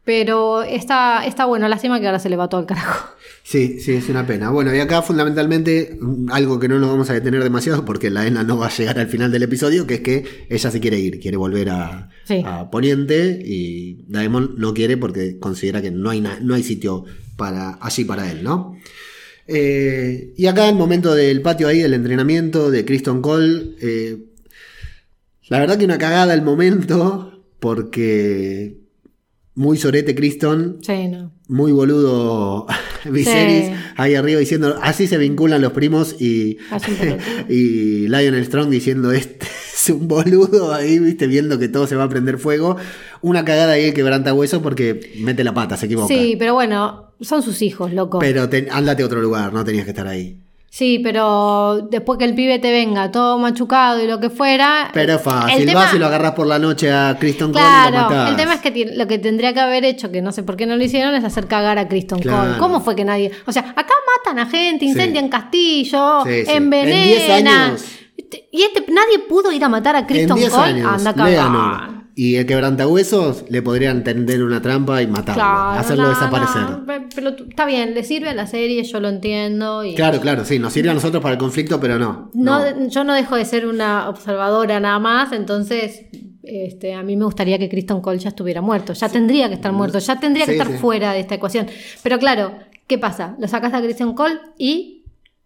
Pero está, está bueno, lástima que ahora se le va todo al carajo. sí, sí, es una pena. Bueno, y acá fundamentalmente mm, algo que no nos vamos a detener demasiado porque la ENA no va a llegar al final del episodio, que es que ella se quiere ir, quiere volver a, Sí. a Poniente y Daemon no quiere porque considera que no hay, na- no hay sitio para, allí para él, ¿no? Eh, y acá el momento del patio ahí, del entrenamiento de Kristen Cole, eh, la verdad que una cagada el momento porque muy sorete Kristen, Sí, no. muy boludo [LAUGHS] Viserys Sí. ahí arriba diciendo así se vinculan los primos y, [LAUGHS] y Lionel Strong diciendo este es un boludo ahí, viste, viendo que todo se va a prender fuego. Una cagada ahí el quebranta hueso porque mete la pata, se equivoca. Sí, pero bueno, son sus hijos, loco. Pero te- ándate a otro lugar, no tenías que estar ahí. Sí, pero después que el pibe te venga todo machucado y lo que fuera. Pero fácil, tema- vas y lo agarras por la noche a Kristen Cole y lo Claro, matás. el tema es que lo que tendría que haber hecho, que no sé por qué no lo hicieron, es hacer cagar a Kristen Claro. Cole. ¿Cómo fue que nadie.? O sea, acá matan a gente, incendian castillos, Sí, sí. envenenan. En 10 años. Y este, nadie pudo ir a matar a En Kristen 10 Cole. años, Anda a. Y el quebrantahuesos le podrían tender una trampa y matarlo, Claro, hacerlo no, desaparecer. no, pero está bien, le sirve a la serie, yo lo entiendo. Y Claro, claro, sí, nos sirve a nosotros para el conflicto, pero no. No, Yo no dejo de ser una observadora nada más, entonces este, a mí me gustaría que Kristen Cole ya estuviera muerto, ya tendría que estar muerto, ya tendría que estar sí. fuera de esta ecuación. Pero claro, ¿qué pasa? Lo sacas a Kristen Cole y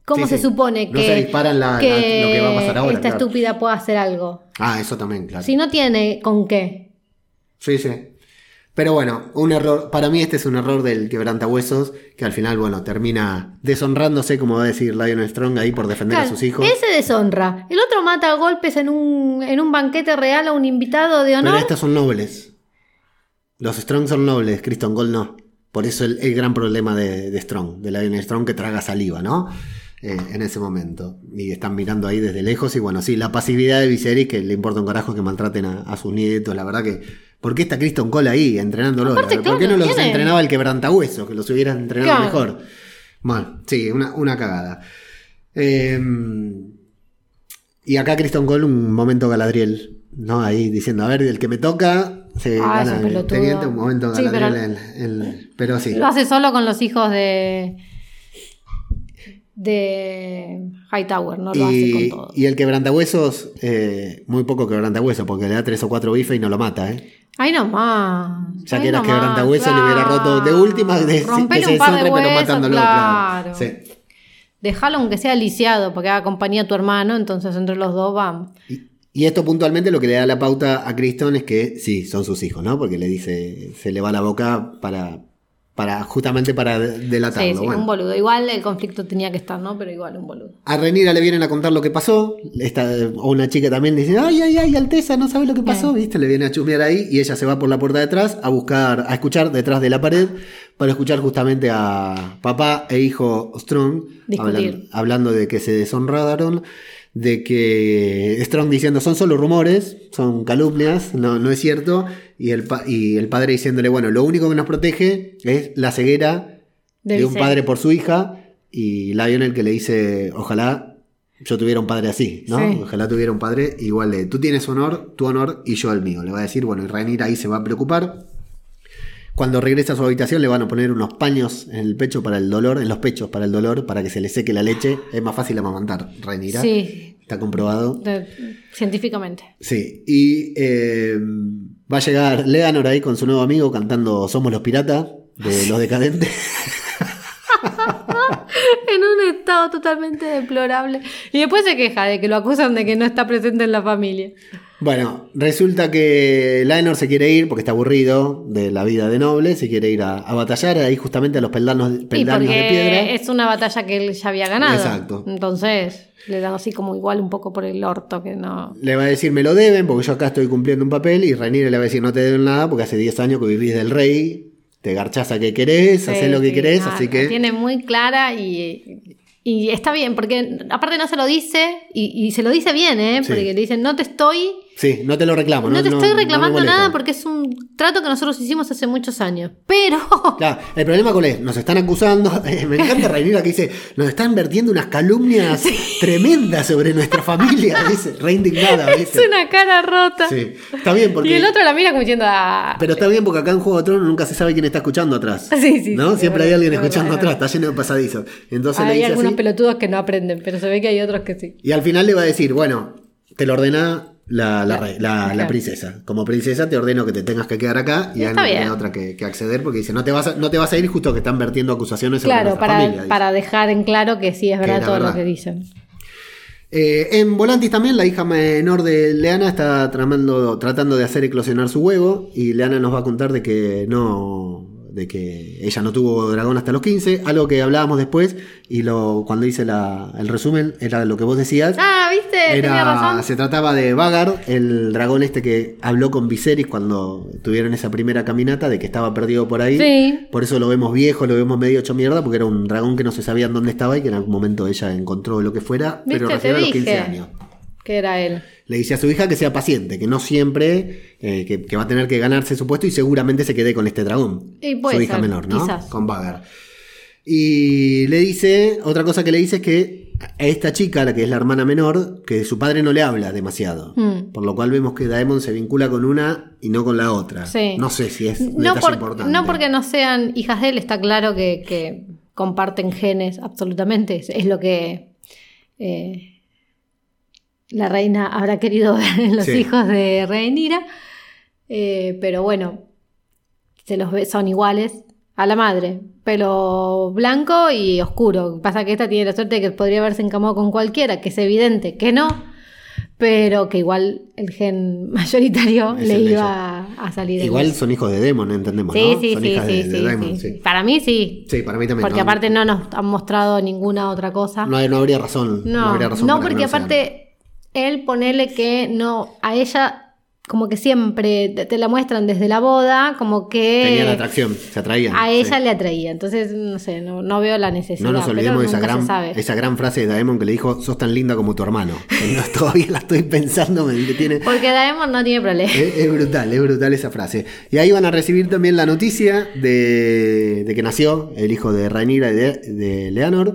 ¿cómo Sí, se sí. supone No que, se disparan la- la- que lo que va a pasar ahora, esta claro. estúpida pueda hacer algo? Ah, eso también, claro. Si no tiene con qué. Sí, sí. Pero bueno, un error, para mí este es un error del quebrantahuesos, que al final, bueno, termina deshonrándose, como va a decir Lionel Strong ahí por defender a sus hijos. Ese deshonra. El otro mata a golpes en un, en un banquete real a un invitado de honor. Pero estos son nobles. Los Strong son nobles, Kristen Gold no. Por eso el, el gran problema de, de Strong, de Lionel Strong que traga saliva, ¿no? Eh, en ese momento. Y están mirando ahí desde lejos. Y bueno, sí, la pasividad de Viserys, que le importa un carajo que maltraten a, a sus nietos. La verdad que. ¿Por qué está Kristen Cole ahí entrenándolo? Aparte, ¿Por qué no los tiene- entrenaba el quebrantahuesos? Que los hubiera entrenado Claro. mejor. Bueno, sí, una, una cagada. Eh, y acá Kristen Cole, un momento Galadriel, ¿no? Ahí diciendo, a ver, el que me toca, se Ah, gana un el teniente, un momento Sí, Galadriel pero- en- pero sí. Lo hace solo con los hijos de. De Hightower, no lo hace con Y, todo. y el quebrantahuesos, eh, muy poco quebrantahuesos, porque le da tres o cuatro bifes y no lo mata, ¿eh? Ay, nomás. Ya ay, que era nomás, quebrantahueso, le hubiera roto de última, de, que se un par de deshonre, pero huesos, matándolo, claro. Sí. Dejalo aunque sea lisiado, porque haga compañía a tu hermano, entonces entre los dos van. Y, y esto puntualmente lo que le da la pauta a Kristen es que sí, son sus hijos, ¿no? Porque le dice, se le va la boca para para justamente para de- delatarlo. Sí, sí, Bueno. un boludo. Igual el conflicto tenía que estar, ¿no? Pero igual un boludo. A Renira le vienen a contar lo que pasó. Esta, o una chica también dice, ay, ay, ay, Alteza, no sabes lo que pasó, ¿viste? Le viene a chumear ahí y ella se va por la puerta de atrás a buscar, a escuchar detrás de la pared para escuchar justamente a papá e hijo Strong hablando de que se deshonraron, de que Strong diciendo son solo rumores, son calumnias, no, no es cierto, y el, pa- y el padre diciéndole, bueno, lo único que nos protege es la ceguera De de un Vicente. padre por su hija y Lionel que le dice, ojalá yo tuviera un padre así, ¿no? Sí. Ojalá tuviera un padre igual de, tú tienes honor, tu honor y yo el mío. Le va a decir, bueno, y Rhaenyra ahí se va a preocupar. Cuando regresa a su habitación le van a poner unos paños en el pecho para el dolor, en los pechos para el dolor, para que se le seque la leche. Es más fácil amamantar, Rhaenyra. Sí, Está comprobado. de- científicamente. Sí, y eh, va a llegar Leonor ahí con su nuevo amigo cantando Somos los piratas de los decadentes. [LAUGHS] En un estado totalmente deplorable. Y después se queja de que lo acusan de que no está presente en la familia. Bueno, resulta que Laenor se quiere ir porque está aburrido de la vida de noble, se quiere ir a, a batallar ahí justamente a los peldaños porque de piedra. es una batalla que él ya había ganado. Exacto. Entonces le da así como igual un poco por el orto que no. Le va a decir, me lo deben porque yo acá estoy cumpliendo un papel y Rhaenyra le va a decir, no te deben nada porque hace 10 años que vivís del rey, te garchás a que querés, Sí, haces lo que sí, querés, así que... tiene muy clara y, y está bien, porque aparte no se lo dice y, y se lo dice bien, ¿eh? Porque le dicen, no te estoy. Sí, no te lo reclamo. No, te estoy reclamando nada porque es un trato que nosotros hicimos hace muchos años. Pero [LAUGHS] Claro, el problema cuál es, nos están acusando, [LAUGHS] eh, me encanta Rhaenyra que dice, nos están vertiendo unas calumnias tremendas sobre nuestra familia, [LAUGHS] dice, re indignada, es una cara rota. Sí, está bien porque... Y el otro la mira como diciendo, ah, Pero está bien porque acá en Juego de Tronos nunca se sabe quién está escuchando atrás. Sí, sí, ¿No? sí, Siempre hay alguien escuchando atrás, está lleno de pasadizos. Entonces le hay dice algunos así. pelotudos que no aprenden, pero se ve que hay otros que sí. Y al final le va a decir, bueno, te lo ordena la, la, La- princesa. Como princesa te ordeno que te tengas que quedar acá y no bien. tiene otra que, que acceder porque dice, no te, vas a, no te vas a ir justo que están vertiendo acusaciones Claro, para, familia. para dejar en claro que sí es verdad todo verdad. lo que dicen. Eh, en Volantis también, la hija menor de Leana está tramando, tratando de hacer eclosionar su huevo y Leana nos va a contar de que no de que ella no tuvo dragón hasta los 15, algo que hablábamos después y lo cuando hice la- el resumen era lo que vos decías. Ah, ¿viste? Tenía Era, razón. se trataba de Vagar, el dragón este que habló con Viserys cuando tuvieron esa primera caminata, de que estaba perdido por ahí. Sí. Por eso lo vemos viejo, lo vemos medio hecho mierda, porque era un dragón que no se sabía dónde estaba y que en algún momento ella encontró lo que fuera, pero recién a los 15 dije años. que era él. Le dice a su hija que sea paciente, que no siempre, eh, que, que va a tener que ganarse su puesto y seguramente se quede con este dragón. Y puede su hija ser, menor, ¿no? quizás. Con Vagar. Y le dice, otra cosa que le dice es que a esta chica, la que es la hermana menor, que su padre no le habla demasiado. Mm. Por lo cual vemos que Daemon se vincula con una y no con la otra. Sí. No sé si es un No, por- importante. no porque no sean hijas de él, está claro que, que comparten genes absolutamente. Es, es lo que eh, la reina habrá querido [LAUGHS] ver en los Sí. hijos de Rhaenyra. Eh, pero bueno, se los ve, son iguales a la madre. Pelo blanco y oscuro. Pasa que esta tiene la suerte de que podría haberse encamado con cualquiera, que es evidente que no. Pero que igual el gen [LAUGHS] mayoritario Es le iba a salir. en Igual son hijos de Daemon, entendemos, Sí, ¿no? sí, son sí, hijas de, de sí. Para mí sí. Sí, para mí también. Porque no, aparte no nos han mostrado ninguna otra cosa. No, no habría razón. No, No, habría razón no, porque aparte él ponele que no, a ella como que siempre te, la muestran desde la boda, como que Tenían atracción, se atraían. a sí. ella le atraía. Entonces, no sé, no, no veo la necesidad. No nos olvidemos de esa gran, esa gran frase de Daemon que le dijo, sos tan linda como tu hermano. [LAUGHS] No, todavía la estoy pensando, me detiene. Porque Daemon no tiene problema. Es, es brutal, es brutal esa frase. Y ahí van a recibir también la noticia de, de que nació el hijo de Rhaenyra y de, de Leonor.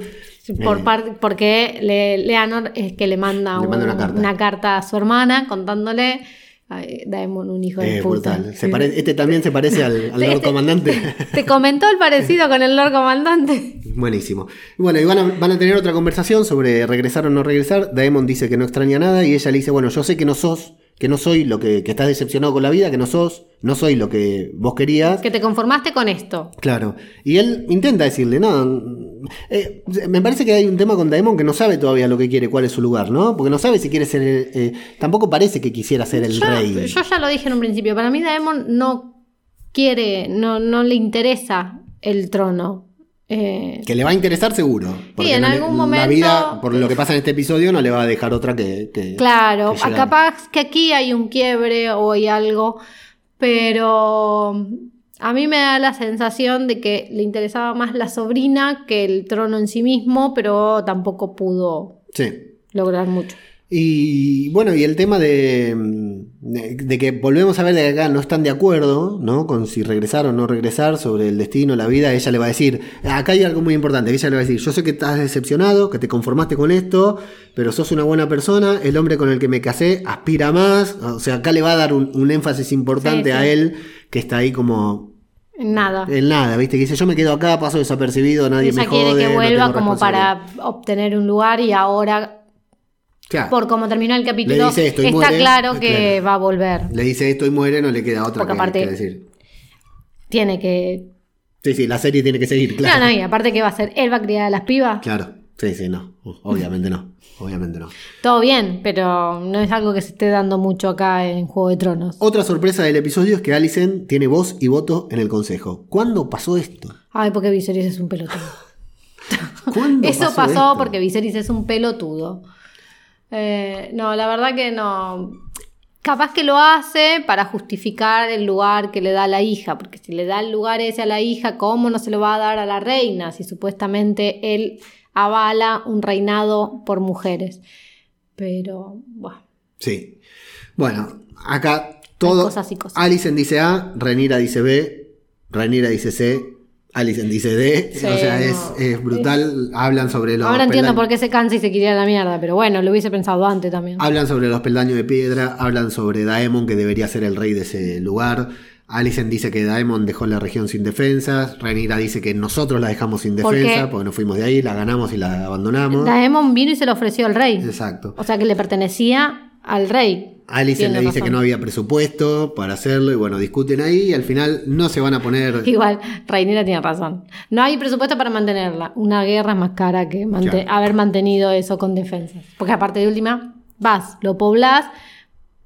Por Eh, par- porque le, Leonor es que le manda, Le manda un- una carta. una carta a su hermana contándole ay, Daemon un hijo de es puta. Se pare- este también se parece al, al Lord Este- Comandante. [LAUGHS] ¿Te comentó el parecido con el Lord Comandante? Buenísimo. Bueno, y van a, van a tener otra conversación sobre regresar o no regresar. Daemon dice que no extraña nada y ella le dice, bueno, yo sé que no sos, que no soy lo que, que estás decepcionado con la vida, que no sos, no soy lo que vos querías. Que te conformaste con esto. Claro. Y él intenta decirle, no, eh, me parece que hay un tema con Daemon que no sabe todavía lo que quiere, cuál es su lugar, ¿no? Porque no sabe si quiere ser, el- eh, tampoco parece que quisiera ser el yo, rey. yo ya lo dije en un principio, para mí Daemon no quiere, no, no le interesa el trono. Eh, Que le va a interesar seguro. porque en no le- algún La momento- vida, por lo que pasa en este episodio, no le va a dejar otra que. que- Claro, que capaz que aquí hay un quiebre o hay algo, pero a mí me da la sensación de que le interesaba más la sobrina que el trono en sí mismo, pero tampoco pudo Sí. lograr mucho. Y bueno, y el tema de, de, que volvemos a ver de que acá no están de acuerdo, ¿no? Con si regresar o no regresar sobre el destino, la vida, ella le va a decir, acá hay algo muy importante, ella le va a decir, yo sé que estás decepcionado, que te conformaste con esto, pero sos una buena persona, el hombre con el que me casé aspira más, o sea, acá le va a dar un, un énfasis importante Sí, sí. a él, que está ahí como Nada. en nada, ¿viste? Que dice, yo me quedo acá, paso desapercibido, nadie me Ella jode. quiere que vuelva como responsabilidad". para obtener un lugar y ahora, Claro. por como terminó el capítulo, esto está muere, claro eh, que claro. va a volver. Le dice esto y muere, no le queda otra Porque que, aparte- que decir. Tiene que... Sí, sí, la serie tiene que seguir, claro. No, no, y aparte que va a hacer, él va a criar a las pibas. Claro, sí, sí, no. Obviamente no. Obviamente no. Todo bien, pero no es algo que se esté dando mucho acá en Juego de Tronos. Otra sorpresa del episodio es que Alicent tiene voz y voto en el consejo. ¿Cuándo pasó esto? Ay, porque Viserys es un pelotudo. [LAUGHS] ¿Cuándo Eso pasó, esto? porque Viserys es un pelotudo. Eh, no, la verdad que no. Capaz que lo hace para justificar el lugar que le da a la hija, porque si le da el lugar ese a la hija, ¿cómo no se lo va a dar a la reina? Si supuestamente él avala un reinado por mujeres. Pero, bueno. Sí. Bueno, acá todo. cosas y cosas. Alicent dice A, Renira dice B, Renira dice C, Alicent dice D. Sí, o sea, no. es, es brutal. Hablan sobre los. Ahora entiendo por qué se cansa y se quiere ir a la mierda, pero bueno, lo hubiese pensado antes también. Hablan sobre los peldaños de piedra, hablan sobre Daemon, que debería ser el rey de ese lugar. Alicent dice que Daemon dejó la región sin defensas. Renira dice que nosotros la dejamos sin ¿Por defensa, porque nos fuimos de ahí, la ganamos y la abandonamos. Daemon vino y se lo ofreció al rey. Exacto. O sea que le pertenecía al rey. Tiene le dice razón. que no había presupuesto para hacerlo y bueno, discuten ahí y al final no se van a poner... [LAUGHS] Igual, Reinera tiene razón. No hay presupuesto para mantenerla. Una guerra es más cara que Claro. haber mantenido eso con defensas. Porque aparte de última, vas, lo poblás,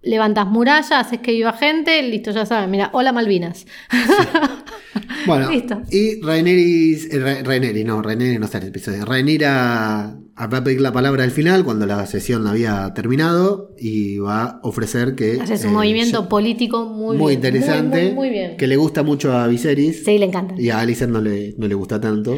levantas murallas, haces que viva gente, listo, ya saben. Mira, hola Malvinas. [LAUGHS] [LAUGHS] Bueno, Listo. y Rhaenerys, eh, no, Rhaenerys no está en el episodio. Rhaenyra va a pedir la palabra al final cuando la sesión había terminado y va a ofrecer que... Haces un eh, movimiento político muy, muy bien. interesante, Muy, muy, muy bien. que le gusta mucho a Viserys Sí, le encanta. y a Alicent no le, no le gusta tanto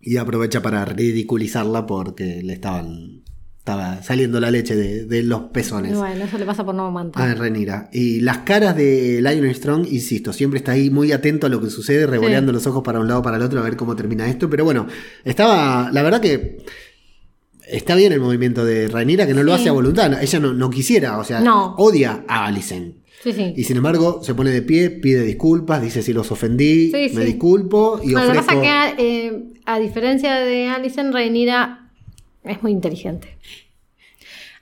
y aprovecha para ridiculizarla porque le estaban estaba saliendo la leche de, de los pezones Bueno, eso le pasa por no amante. a Renira. Y las caras de Lionel Strong, insisto, siempre está ahí muy atento a lo que sucede, revoleando los ojos para un lado para el otro a ver cómo termina esto. Pero bueno, estaba, la verdad que está bien el movimiento de Renira, que no lo hace a voluntad. Ella no, no quisiera, o sea, No. odia a Alicent. Sí, sí. Y sin embargo, se pone de pie, pide disculpas, dice si los ofendí, me disculpo y Bueno, lo que pasa es que, eh, a diferencia de Alison, Rhaenyra es muy inteligente.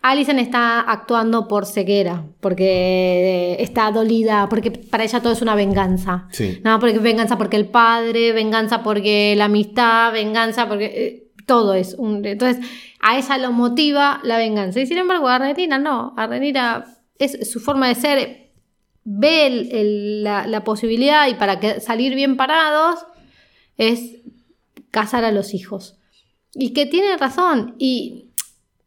Alison está actuando por ceguera, porque está dolida, porque para ella todo es una venganza. Sí. No, porque venganza porque el padre, venganza porque la amistad, venganza porque eh, todo es un... Entonces, a ella lo motiva la venganza. Y sin embargo, a Rhaenyra no. A Rhaenyra es su forma de ser, ve el- el- la, la posibilidad y para que, salir bien parados es casar a los hijos. Y que tiene razón. Y,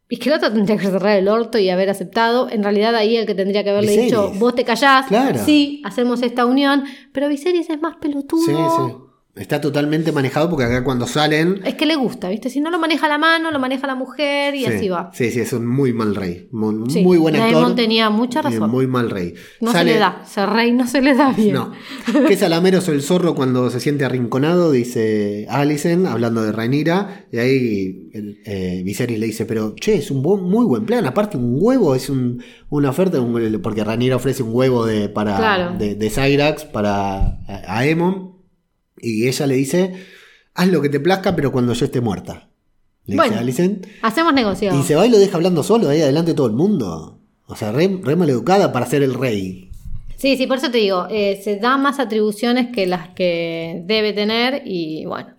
y que el otro tendría que cerrar el orto y haber aceptado. En realidad ahí el que tendría que haberle Viserys. dicho, vos te callás, Claro. sí, hacemos esta unión. Pero Viserys es más pelotudo. Sí, sí. Está totalmente manejado porque acá cuando salen... Es que le gusta, ¿viste? Si no lo maneja la mano, lo maneja la mujer y sí, así va. Sí, sí, es un muy mal rey. Muy, Sí, muy buen actor. Daemon tenía mucha razón. Muy mal rey. No Sale- se le da, ser rey no se le da bien. No. [LAUGHS] Que Salameros el zorro cuando se siente arrinconado, dice Alicent, hablando de Rhaenyra, y ahí el, eh, Viserys le dice, pero che, es un buen- muy buen plan, aparte un huevo es un- una oferta, un- porque Rhaenyra ofrece un huevo de, para, Claro. de, de Cyrax para Aemon, y ella le dice, haz lo que te plazca, pero cuando yo esté muerta. Le Bueno. dice Alicent. Hacemos negocio. Y se va y lo deja hablando solo ahí adelante de todo el mundo. O sea, re, re maleducada para ser el rey. Sí, sí, por eso te digo, eh, se da más atribuciones que las que debe tener y bueno.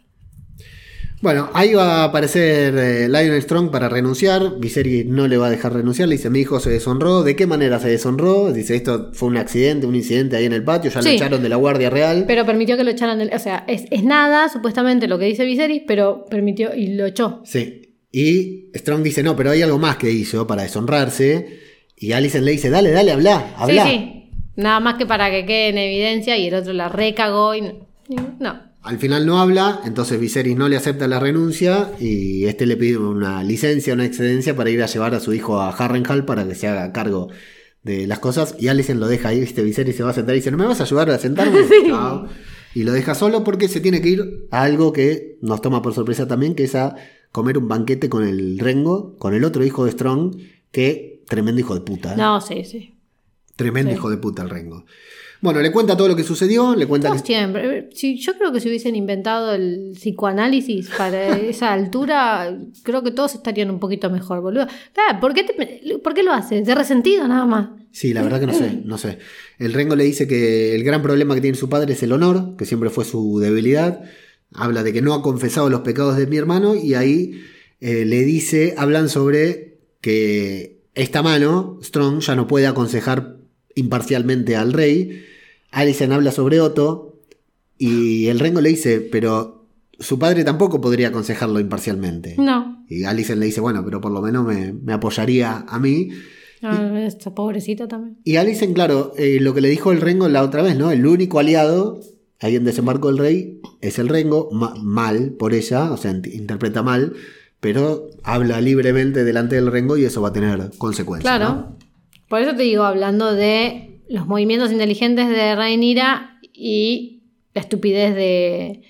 Bueno, ahí va a aparecer eh, Lionel Strong para renunciar. Viserys no le va a dejar renunciar. Le dice: Mi hijo se deshonró. ¿De qué manera se deshonró? Dice: Esto fue un accidente, un incidente ahí en el patio. Ya lo echaron de la Guardia Real. Pero permitió que lo echaran del. O sea, es, es nada, supuestamente, lo que dice Viserys, pero permitió y lo echó. Sí. Y Strong dice: No, pero hay algo más que hizo para deshonrarse. Y Alicent le dice: Dale, dale, habla, habla. Sí, sí. Nada más que para que quede en evidencia y el otro la recagó y no. Al final no habla, entonces Viserys no le acepta la renuncia y este le pide una licencia, una excedencia para ir a llevar a su hijo a Harrenhal para que se haga cargo de las cosas. Y Alicent lo deja ahí, viste, Viserys se va a sentar y dice, ¿no me vas a ayudar a sentarme? [LAUGHS] Y lo deja solo porque se tiene que ir a algo que nos toma por sorpresa también, que es a comer un banquete con el Rengo, con el otro hijo de Strong, que tremendo hijo de puta. ¿eh? No, sí, sí. Tremendo Sí. hijo de puta el Rengo. Bueno, le cuenta todo lo que sucedió, le cuenta Todos que... siempre. Si, yo creo que si hubiesen inventado el psicoanálisis para [LAUGHS] esa altura, creo que todos estarían un poquito mejor, boludo. Claro, ¿por qué, te- ¿por qué lo haces? De resentido nada más. Sí, la verdad que no sé, no sé. El Rengo le dice que el gran problema que tiene su padre es el honor, que siempre fue su debilidad. Habla de que no ha confesado los pecados de mi hermano y ahí eh, le dice, hablan sobre que esta mano, Strong, ya no puede aconsejar imparcialmente al rey. Alicent habla sobre Otto y el Rengo le dice, pero su padre tampoco podría aconsejarlo imparcialmente. No. Y Alicent le dice, bueno, pero por lo menos me, me apoyaría a mí. Ah, esta pobrecita también. Y Alicent, claro, eh, lo que le dijo el Rengo la otra vez, ¿no? El único aliado ahí en Desembarco del Rey es el Rengo, ma- mal por ella, o sea, int- interpreta mal, pero habla libremente delante del Rengo y eso va a tener consecuencias. Claro. ¿no? Por eso te digo, hablando de los movimientos inteligentes de Rhaenyra y la estupidez de,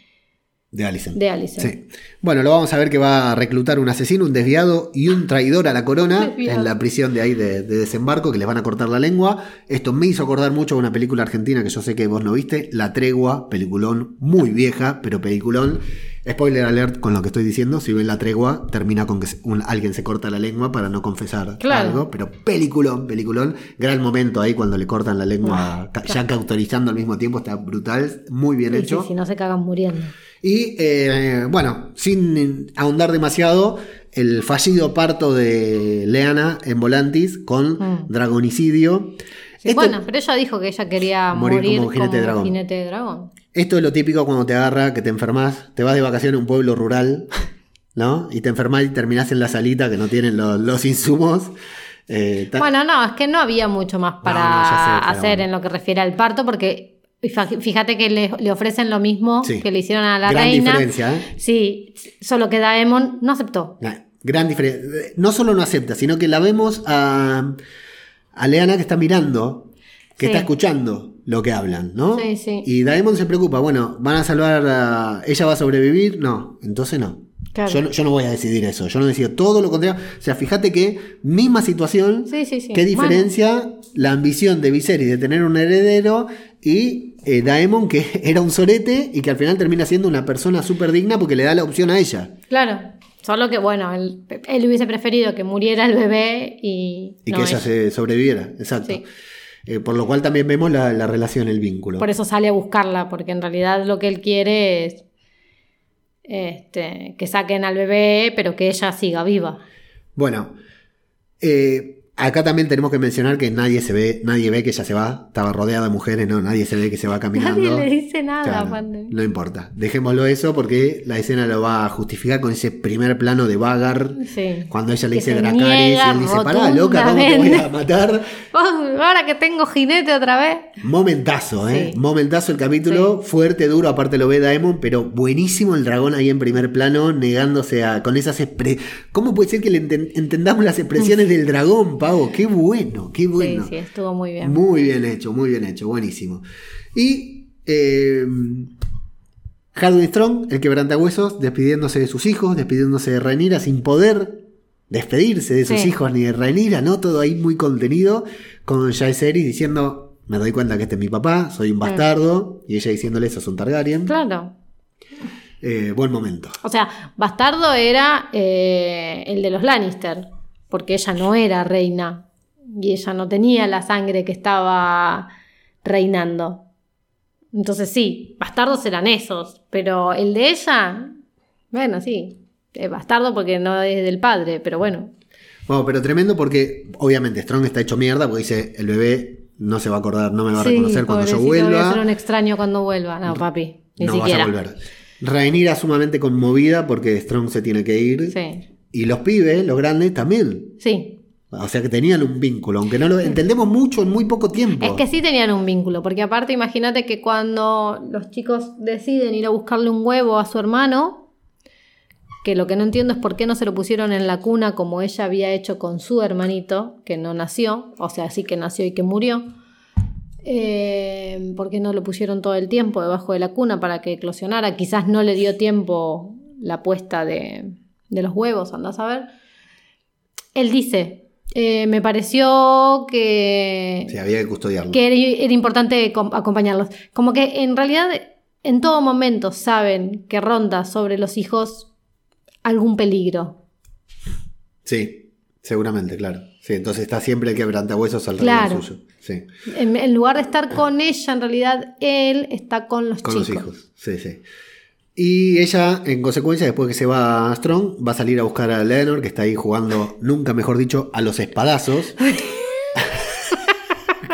De Alicent. de Alicent. Sí. Bueno, lo vamos a ver que va a reclutar un asesino, un desviado y un traidor a la corona Desviado. en la prisión de ahí de, de desembarco que les van a cortar la lengua. Esto me hizo acordar mucho a una película argentina que yo sé que vos no viste, La Tregua, peliculón muy vieja, pero peliculón. Spoiler alert con lo que estoy diciendo, si ven La Tregua termina con que un- alguien se corta la lengua para no confesar Claro. algo, pero peliculón, peliculón. Gran momento ahí cuando le cortan la lengua, ya cautorizando al mismo tiempo, está brutal, muy bien Y hecho. si, si no se cagan muriendo. Y eh, bueno, sin ahondar demasiado, el fallido parto de Leana en Volantis con Mm. dragonicidio. Sí, Esto, bueno, pero ella dijo que ella quería Morir morir, como jinete de dragón. jinete de dragón. esto es lo típico cuando te agarra, que te enfermas, te vas de vacaciones a un pueblo rural, [LAUGHS] ¿no? Y te enfermas y terminás en la salita que no tienen lo- los insumos. Eh, Bueno, no, es que no había mucho más para no, sé, hacer bueno. en lo que refiere al parto, porque fíjate que le, le ofrecen lo mismo Sí. que le hicieron a la Gran reina. diferencia, ¿eh? Sí, solo que Daemon no aceptó. Nah, gran diferencia. No solo no acepta, sino que la vemos a, a Leana que está mirando, que Sí. está escuchando lo que hablan, ¿no? Sí, sí. Y Daemon se preocupa, bueno, ¿van a salvar a... ¿Ella va a sobrevivir? No, entonces no. Claro. Yo, no- yo no voy a decidir eso, yo no decido todo lo contrario. O sea, fíjate que misma situación, Sí, sí, sí. qué diferencia la ambición de Viserys de tener un heredero y eh, Daemon que [LAUGHS] era un sorete y que al final termina siendo una persona súper digna porque le da la opción a ella. Claro. Solo que, bueno, él, él hubiese preferido que muriera el bebé y. Y no que ella ella. se sobreviviera, exacto. Sí. Eh, por lo cual también vemos la, la relación, el vínculo. Por eso sale a buscarla, porque en realidad lo que él quiere es este, que saquen al bebé, pero que ella siga viva. Bueno, eh, acá también tenemos que mencionar que nadie se ve, nadie ve que ella se va, estaba rodeada de mujeres, no, nadie se ve que se va caminando. Nadie le dice nada, Claro, no importa, dejémoslo eso porque la escena lo va a justificar con ese primer plano de Vagar. Sí. Cuando ella le dice se Dracarys y él dice, pará, loca, ¿cómo te voy a rotundamente". [LAUGHS] matar? Ahora que tengo jinete otra vez. Momentazo, ¿eh? Sí. Momentazo el capítulo, fuerte, duro, aparte lo ve Daemon, pero buenísimo el dragón ahí en primer plano, negándose a. con esas expre- ¿Cómo puede ser que le enten- entendamos las expresiones [LAUGHS] del dragón, Qué bueno, qué bueno. Sí, sí, estuvo muy bien. Muy bien hecho, muy bien hecho, buenísimo. Y. Eh, Hadwin Strong, el quebrantahuesos, despidiéndose de sus hijos, despidiéndose de Rhaenyra sin poder despedirse de sus Sí. hijos ni de Rhaenyra, ¿no? Todo ahí muy contenido, con Jaehaerys diciendo, me doy cuenta que este es mi papá, soy un bastardo, y ella diciéndole, eso es un Targaryen. Claro. Eh, buen momento. O sea, bastardo era eh, el de los Lannister, porque ella no era reina y ella no tenía la sangre que estaba reinando. Entonces sí, bastardos eran esos, pero el de ella Bueno, sí. Es bastardo porque no es del padre, pero bueno. Bueno, pero tremendo porque obviamente Strong está hecho mierda porque dice el bebé no se va a acordar, no me va a Sí, reconocer cuando yo pobrecito, Voy a vuelva. ser un extraño cuando vuelva. No, papi. Ni no siquiera. vas a volver. Rhaenyra sumamente conmovida porque Strong se tiene que ir. Sí. Y los pibes, los grandes, también. Sí. O sea que tenían un vínculo, aunque no lo entendemos mucho en muy poco tiempo. Es que sí tenían un vínculo, porque aparte imagínate que cuando los chicos deciden ir a buscarle un huevo a su hermano, que lo que no entiendo es por qué no se lo pusieron en la cuna como ella había hecho con su hermanito, que no nació, o sea, sí que nació y que murió. Eh, ¿Por qué no lo pusieron todo el tiempo debajo de la cuna para que eclosionara? Quizás no le dio tiempo la puesta de, de los huevos, andás a ver. Él dice, eh, me pareció que, Sí, había que custodiarlo. que era, era importante com- acompañarlos. Como que en realidad en todo momento saben que ronda sobre los hijos algún peligro. Sí, seguramente, claro. Sí, entonces está siempre el quebrantahuesos alrededor Claro. suyo. Sí, En, en lugar de estar con ella, en realidad él está con los con chicos. los hijos. Sí, sí. Y ella, en consecuencia, después que se va a Strong, va a salir a buscar a Leonor, que está ahí jugando, nunca mejor dicho, a los espadazos. [LAUGHS]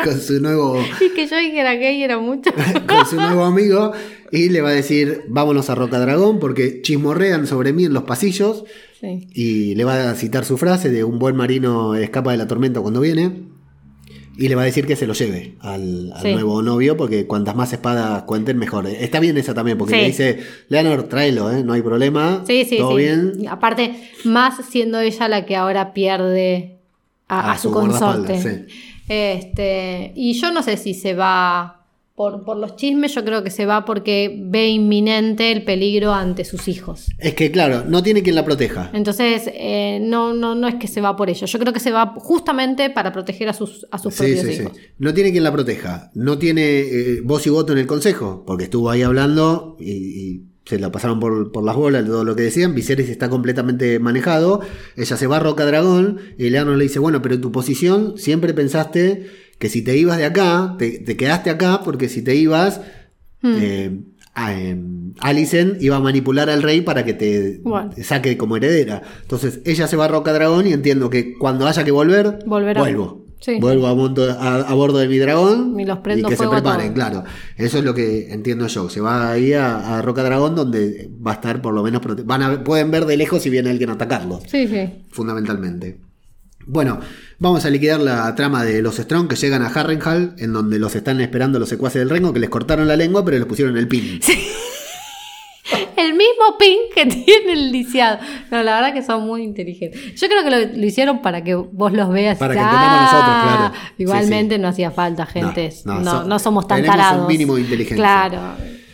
con su nuevo Y que yo dijera gay era mucho. [LAUGHS] con su nuevo amigo y le va a decir, vámonos a Roca Dragón porque chismorrean sobre mí en los pasillos Sí. y le va a citar su frase de un buen marino escapa de la tormenta cuando viene y le va a decir que se lo lleve al, al Sí. nuevo novio porque cuantas más espadas cuenten mejor. Está bien esa también porque Sí. le dice, Leonor, tráelo, ¿eh? no hay problema, Sí, sí, todo sí. bien. Aparte, más siendo ella la que ahora pierde a, A a su su consorte. Este, y yo no sé si se va por, por los chismes, yo creo que se va porque ve inminente el peligro ante sus hijos. Es que claro, no tiene quien la proteja. Entonces, eh, no, no, no es que se va por ello. Yo creo que se va justamente para proteger a sus, a sus Sí, propios sí, sí. No tiene quien la proteja. No tiene eh, voz y voto en el consejo, porque estuvo ahí hablando y, y se la pasaron por, por las bolas todo lo que decían. Viserys está completamente manejado. Ella se va a Roca Dragón y Leonor le dice: Bueno, pero en tu posición siempre pensaste que si te ibas de acá, te, te quedaste acá, porque si te ibas. Hmm. eh, em, Alicent iba a manipular al rey para que te, Bueno. saque como heredera. Entonces ella se va a Roca Dragón y entiendo que cuando haya que volver, Volverá. vuelvo. Sí. Vuelvo a, monto- a, a bordo de mi dragón Y los prendo que se preparen, claro. Eso es lo que entiendo yo. Se va ahí a, a Roca Dragón donde va a estar por lo menos van a pueden ver de lejos si viene alguien a atacarlos, Sí, sí. fundamentalmente. Bueno, vamos a liquidar la trama de los Strong que llegan a Harrenhal, en donde los están esperando los secuaces del Rengo, que les cortaron la lengua, pero les pusieron el pin. [LAUGHS] El mismo pin que [LAUGHS] tiene el lisiado. No, la verdad que son muy inteligentes. Yo creo que lo, lo hicieron para que vos los veas. Para que Ah, entendamos nosotros, claro. Igualmente sí. no hacía falta, gente. No, No, no, no, so- somos tan tenemos un tarados. mínimo de inteligencia. Claro,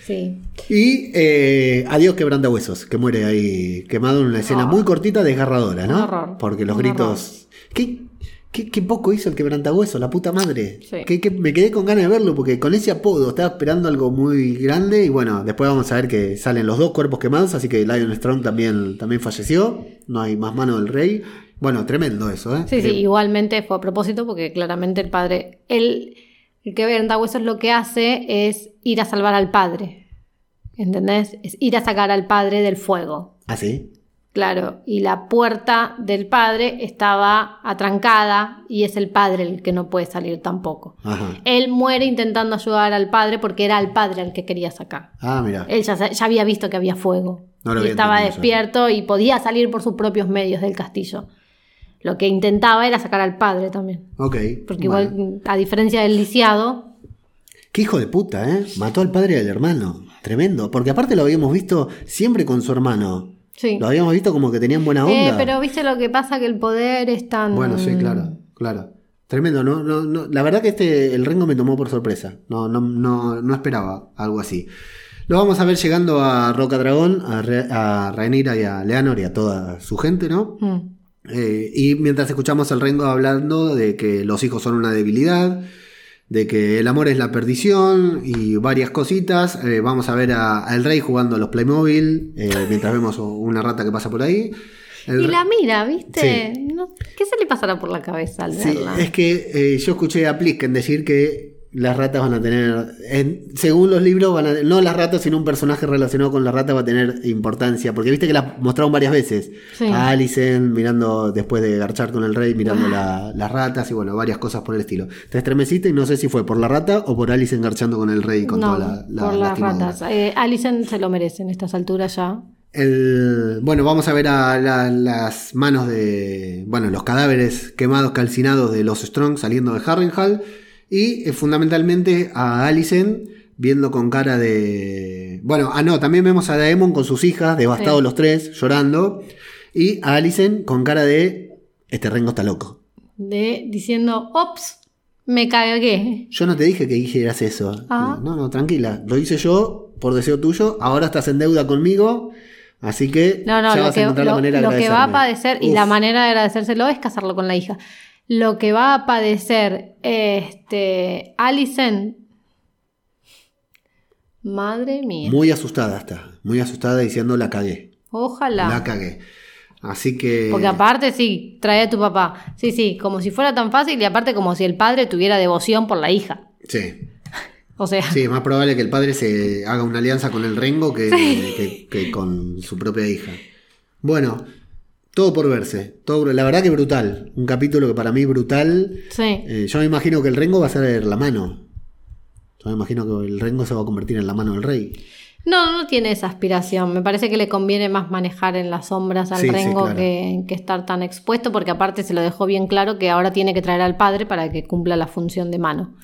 sí. Y eh, adiós quebranta huesos, que muere ahí quemado en una escena Oh. muy cortita, desgarradora, ¿no? Un horror, Porque los un gritos. ¿Qué, qué, qué poco hizo el quebrantahuesos, la puta madre. Sí. Me quedé con ganas de verlo porque con ese apodo estaba esperando algo muy grande. Y bueno, después vamos a ver que salen los dos cuerpos quemados, así que Lion Strong también, también falleció. No hay más mano del rey. Bueno, tremendo eso, ¿eh? Sí, sí, igualmente fue a propósito porque claramente el padre, el, el Huesos lo que hace es ir a salvar al padre. ¿Entendés? Es ir a sacar al padre del fuego. ¿Ah, sí? Claro, y la puerta del padre estaba atrancada y es el padre el que no puede salir tampoco. Ajá. Él muere intentando ayudar al padre porque era al padre al que quería sacar. Ah, mira. Él ya, había visto que había fuego. No lo y estaba eso. despierto y podía salir por sus propios medios del castillo. Lo que intentaba era sacar al padre también. Ok. Porque bueno. igual, a diferencia del lisiado, Qué hijo de puta, ¿eh? Mató al padre y al hermano. Tremendo. Porque aparte lo habíamos visto siempre con su hermano. Sí. Lo habíamos visto como que tenían buena onda. Eh, pero viste lo que pasa que el poder es tan... Bueno, sí, claro, claro. Tremendo, no, no, no, la verdad que este, el Rengo me tomó por sorpresa. No, no, no, no esperaba algo así. Lo vamos a ver llegando a Roca Dragón, a, Re- a Rhaenyra y a Leonor y a toda su gente, ¿no? Mm. Eh, y mientras escuchamos al Rengo hablando de que los hijos son una debilidad, de que el amor es la perdición y varias cositas, eh, vamos a ver a- al rey jugando a los Playmobil, eh, [LAUGHS] mientras vemos una rata que pasa por ahí. El Y la mira, ¿viste? ¿Qué se le pasará por la cabeza al Sí, verla? es que eh, yo escuché a Plisken decir que las ratas van a tener, en- según los libros, van a, no las ratas, sino un personaje relacionado con las ratas va a tener importancia. Porque viste que las mostraron varias veces. Sí. A Alicent mirando, después de garchar con el rey, mirando la- las ratas y bueno, varias cosas por el estilo. Te estremeciste y no sé si fue por la rata o por Alicent garchando con el rey con no, toda la, la por las ratas. Eh, Alicent se lo merece en estas alturas ya. El- bueno, vamos a ver a la- las manos de. Bueno, los cadáveres quemados, calcinados de los Strong saliendo de Harrenhal. Y eh, fundamentalmente a Alicent viendo con cara de. Bueno, ah, no, también vemos a Daemon con sus hijas, devastados Sí. los tres, llorando. Y a Alicent con cara de. Este rengo está loco. De, diciendo, ops, me cagué. Yo no te dije que dijeras eso. Ah. No, no, tranquila. Lo hice yo por deseo tuyo. Ahora estás en deuda conmigo. Así que No, no, ya lo vas que, a encontrar la lo- manera de lo que va a padecer, y la manera de agradecérselo es casarlo con la hija. Lo que va a padecer este Alicent. Madre mía. Muy asustada está, muy asustada diciendo la cagué, Ojalá. la cagué. Así que... Porque aparte sí, trae a tu papá. Sí, sí, como si fuera tan fácil y aparte como si el padre tuviera devoción por la hija. Sí, [LAUGHS] O sea, sí, es más probable que el padre se haga una alianza con el Rengo que, que- que con su propia hija. Bueno, todo por verse. Todo, la verdad que brutal. Un capítulo que para mí brutal. sí. Eh, yo me imagino que el Rengo va a ser la mano. Yo me imagino que el Rengo se va a convertir en la mano del rey. No, no tiene esa aspiración. Me parece que le conviene más manejar en las sombras al Sí, sí, Rengo claro. que, que estar tan expuesto, porque aparte se lo dejó bien claro que ahora tiene que traer al padre para que cumpla la función de mano.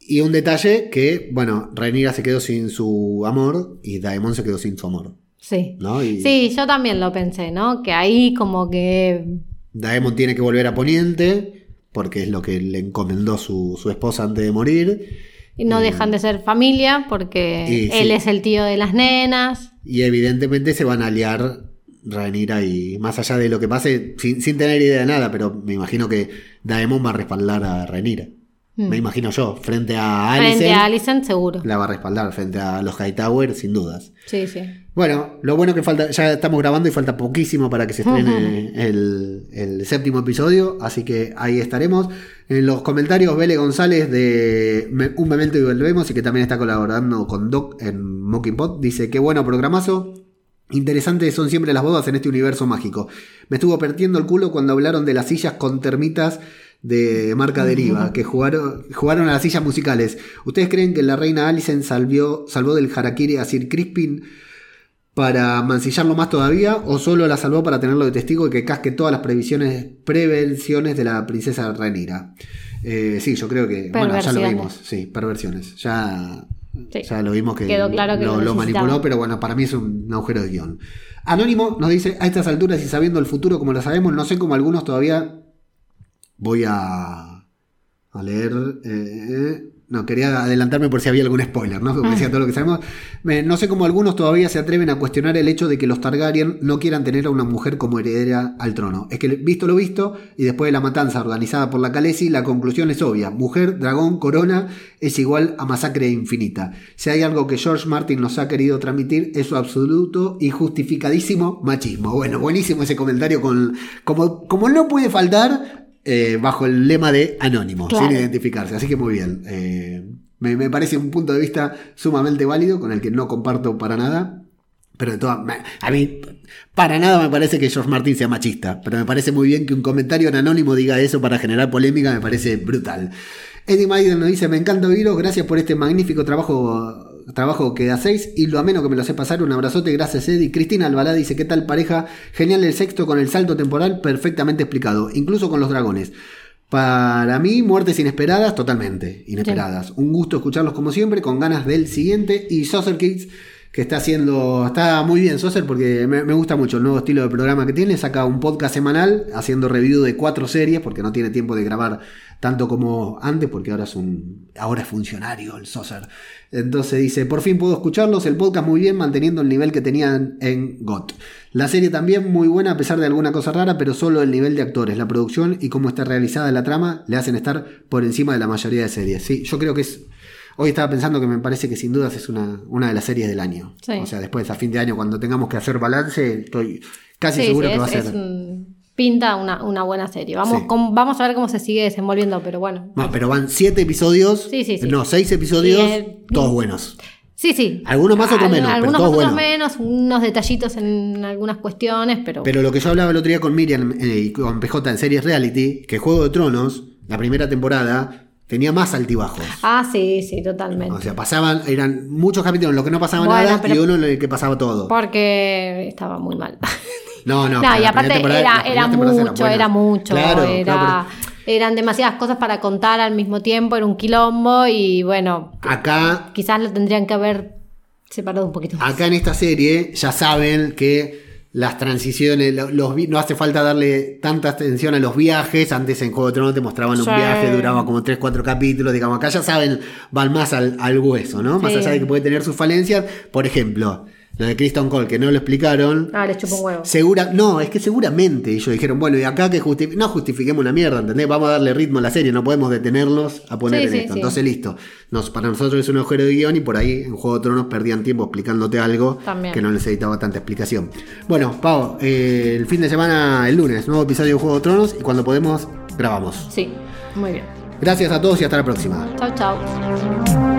Y un detalle que, bueno, Rhaenyra se quedó sin su amor y Daemon se quedó sin su amor. Sí. ¿no? Y Sí, yo también lo pensé, ¿no? Que ahí como que... Daemon tiene que volver a Poniente porque es lo que le encomendó su, su esposa antes de morir. No dejan de ser familia porque Y él sí. es el tío de las nenas. Y evidentemente se van a aliar Rhaenyra y más allá de lo que pase, sin, sin tener idea de nada, pero me imagino que Daemon va a respaldar a Rhaenyra. Me imagino yo, frente a Mm. Frente a seguro. la va a respaldar, frente a los Hightower, sin dudas. Sí, sí. Bueno, lo bueno que falta, ya estamos grabando y falta poquísimo para que se estrene [LAUGHS] el, el séptimo episodio, así que ahí estaremos. En los comentarios, Vele González de Un Memento y Volvemos, y que también está colaborando con Doc en Mocking Pot, dice: Qué bueno programazo. Interesantes son siempre las bodas en este universo mágico. Me estuvo partiendo el culo cuando hablaron de las sillas con termitas de marca deriva, que jugaron, jugaron a las sillas musicales. ¿Ustedes creen que la reina Alicent salvió, salvó del harakiri a Sir Crispin para mancillarlo más todavía o solo la salvó para tenerlo de testigo y que casque todas las previsiones, prevenciones de la princesa Rhaenyra? Eh, sí, yo creo que bueno, ya lo vimos, sí, perversiones. Ya, Sí. ya lo vimos que Quedó claro que lo, lo manipuló, pero bueno, para mí es un agujero de guion. Anónimo nos dice, a estas alturas y sabiendo el futuro como lo sabemos, no sé cómo algunos todavía voy a, a leer... eh, no, quería adelantarme por si había algún spoiler, ¿no? Porque decía [LAUGHS] todo lo que sabemos. No sé cómo algunos todavía se atreven a cuestionar el hecho de que los Targaryen no quieran tener a una mujer como heredera al trono. Es que, visto lo visto, y después de la matanza organizada por la Khaleesi, la conclusión es obvia. Mujer, dragón, corona es igual a masacre infinita. Si hay algo que George Martin nos ha querido transmitir, es su absoluto y justificadísimo machismo. Bueno, buenísimo ese comentario con... Como, como no puede faltar, eh, bajo el lema de anónimo, Claro. sin identificarse. Así que muy bien. Eh, me, me parece un punto de vista sumamente válido, con el que no comparto para nada. Pero de todas a mí, para nada me parece que George Martin sea machista. Pero me parece muy bien que un comentario en anónimo diga eso para generar polémica, me parece brutal. Eddie Maiden nos dice: Me encanta oíros, gracias por este magnífico trabajo, trabajo que hacéis y lo ameno que me lo sé pasar. Un abrazote, gracias Eddie. Cristina Albalá dice: ¿Qué tal pareja? Genial el sexto con el salto temporal, perfectamente explicado, incluso con los dragones. Para mí, muertes inesperadas, totalmente inesperadas. Un gusto escucharlos como siempre, con ganas del siguiente. Y Saucer Kids, que está haciendo, está muy bien Saucer, porque me, gusta mucho el nuevo estilo de programa que tiene. Saca un podcast semanal haciendo review de cuatro series, porque no tiene tiempo de grabar tanto como antes, porque ahora es un, ahora es funcionario el Saucer. Entonces dice, por fin puedo escucharlos, el podcast muy bien, manteniendo el nivel que tenían en GOT. La serie también muy buena a pesar de alguna cosa rara, pero solo el nivel de actores, la producción y cómo está realizada la trama le hacen estar por encima de la mayoría de series. Sí, yo creo que es... Hoy estaba pensando que me parece que sin dudas es una, una de las series del año. Sí. O sea, después a fin de año cuando tengamos que hacer balance, estoy casi Sí, seguro sí, que va a ser... un- pinta una, una buena serie. Vamos, con- vamos a ver cómo se sigue desenvolviendo, pero bueno. No, pero van siete episodios. Sí, sí, sí. No, seis episodios, eh, todos buenos. Sí, sí. Algunos más, otros menos, pero Algunos todos más, otros menos, unos detallitos en algunas cuestiones, pero... Pero lo que yo hablaba el otro día con Miriam eh, y con PJ en series reality, que Juego de Tronos, la primera temporada, tenía más altibajos. Ah, sí, sí, totalmente. O sea, pasaban, eran muchos capítulos en los que no pasaba Bueno, nada y uno en el que pasaba todo. Porque estaba muy mal. [LAUGHS] No, no. No, y aparte era, era mucho, era mucho, Claro, era, claro, eran demasiadas cosas para contar al mismo tiempo, era un quilombo y bueno, acá quizás lo tendrían que haber separado un poquito más. Acá en esta serie ya saben que las transiciones, lo- los, no hace falta darle tanta atención a los viajes. Antes en Juego de Tronos te mostraban un Sí. viaje, duraba como 3, 4 capítulos. Digamos, acá ya saben, van más al, al hueso, ¿no? Más allá de que puede tener sus falencias. Por ejemplo, lo de Kristen Cole, que no lo explicaron. Ah, les chupo un huevo. Segura, no, es que seguramente ellos dijeron, bueno, y acá que justi- no justifiquemos una mierda, ¿entendés? Vamos a darle ritmo a la serie, no podemos detenernos a poner Sí, en sí, esto. sí. Entonces, listo. Nos, para nosotros es un agujero de guion y por ahí en Juego de Tronos perdían tiempo explicándote algo También. que no necesitaba tanta explicación. Bueno, Pau, eh, el fin de semana, el lunes, nuevo episodio de Juego de Tronos y cuando podemos, grabamos. Sí, muy bien. Gracias a todos y hasta la próxima. Chau, chau.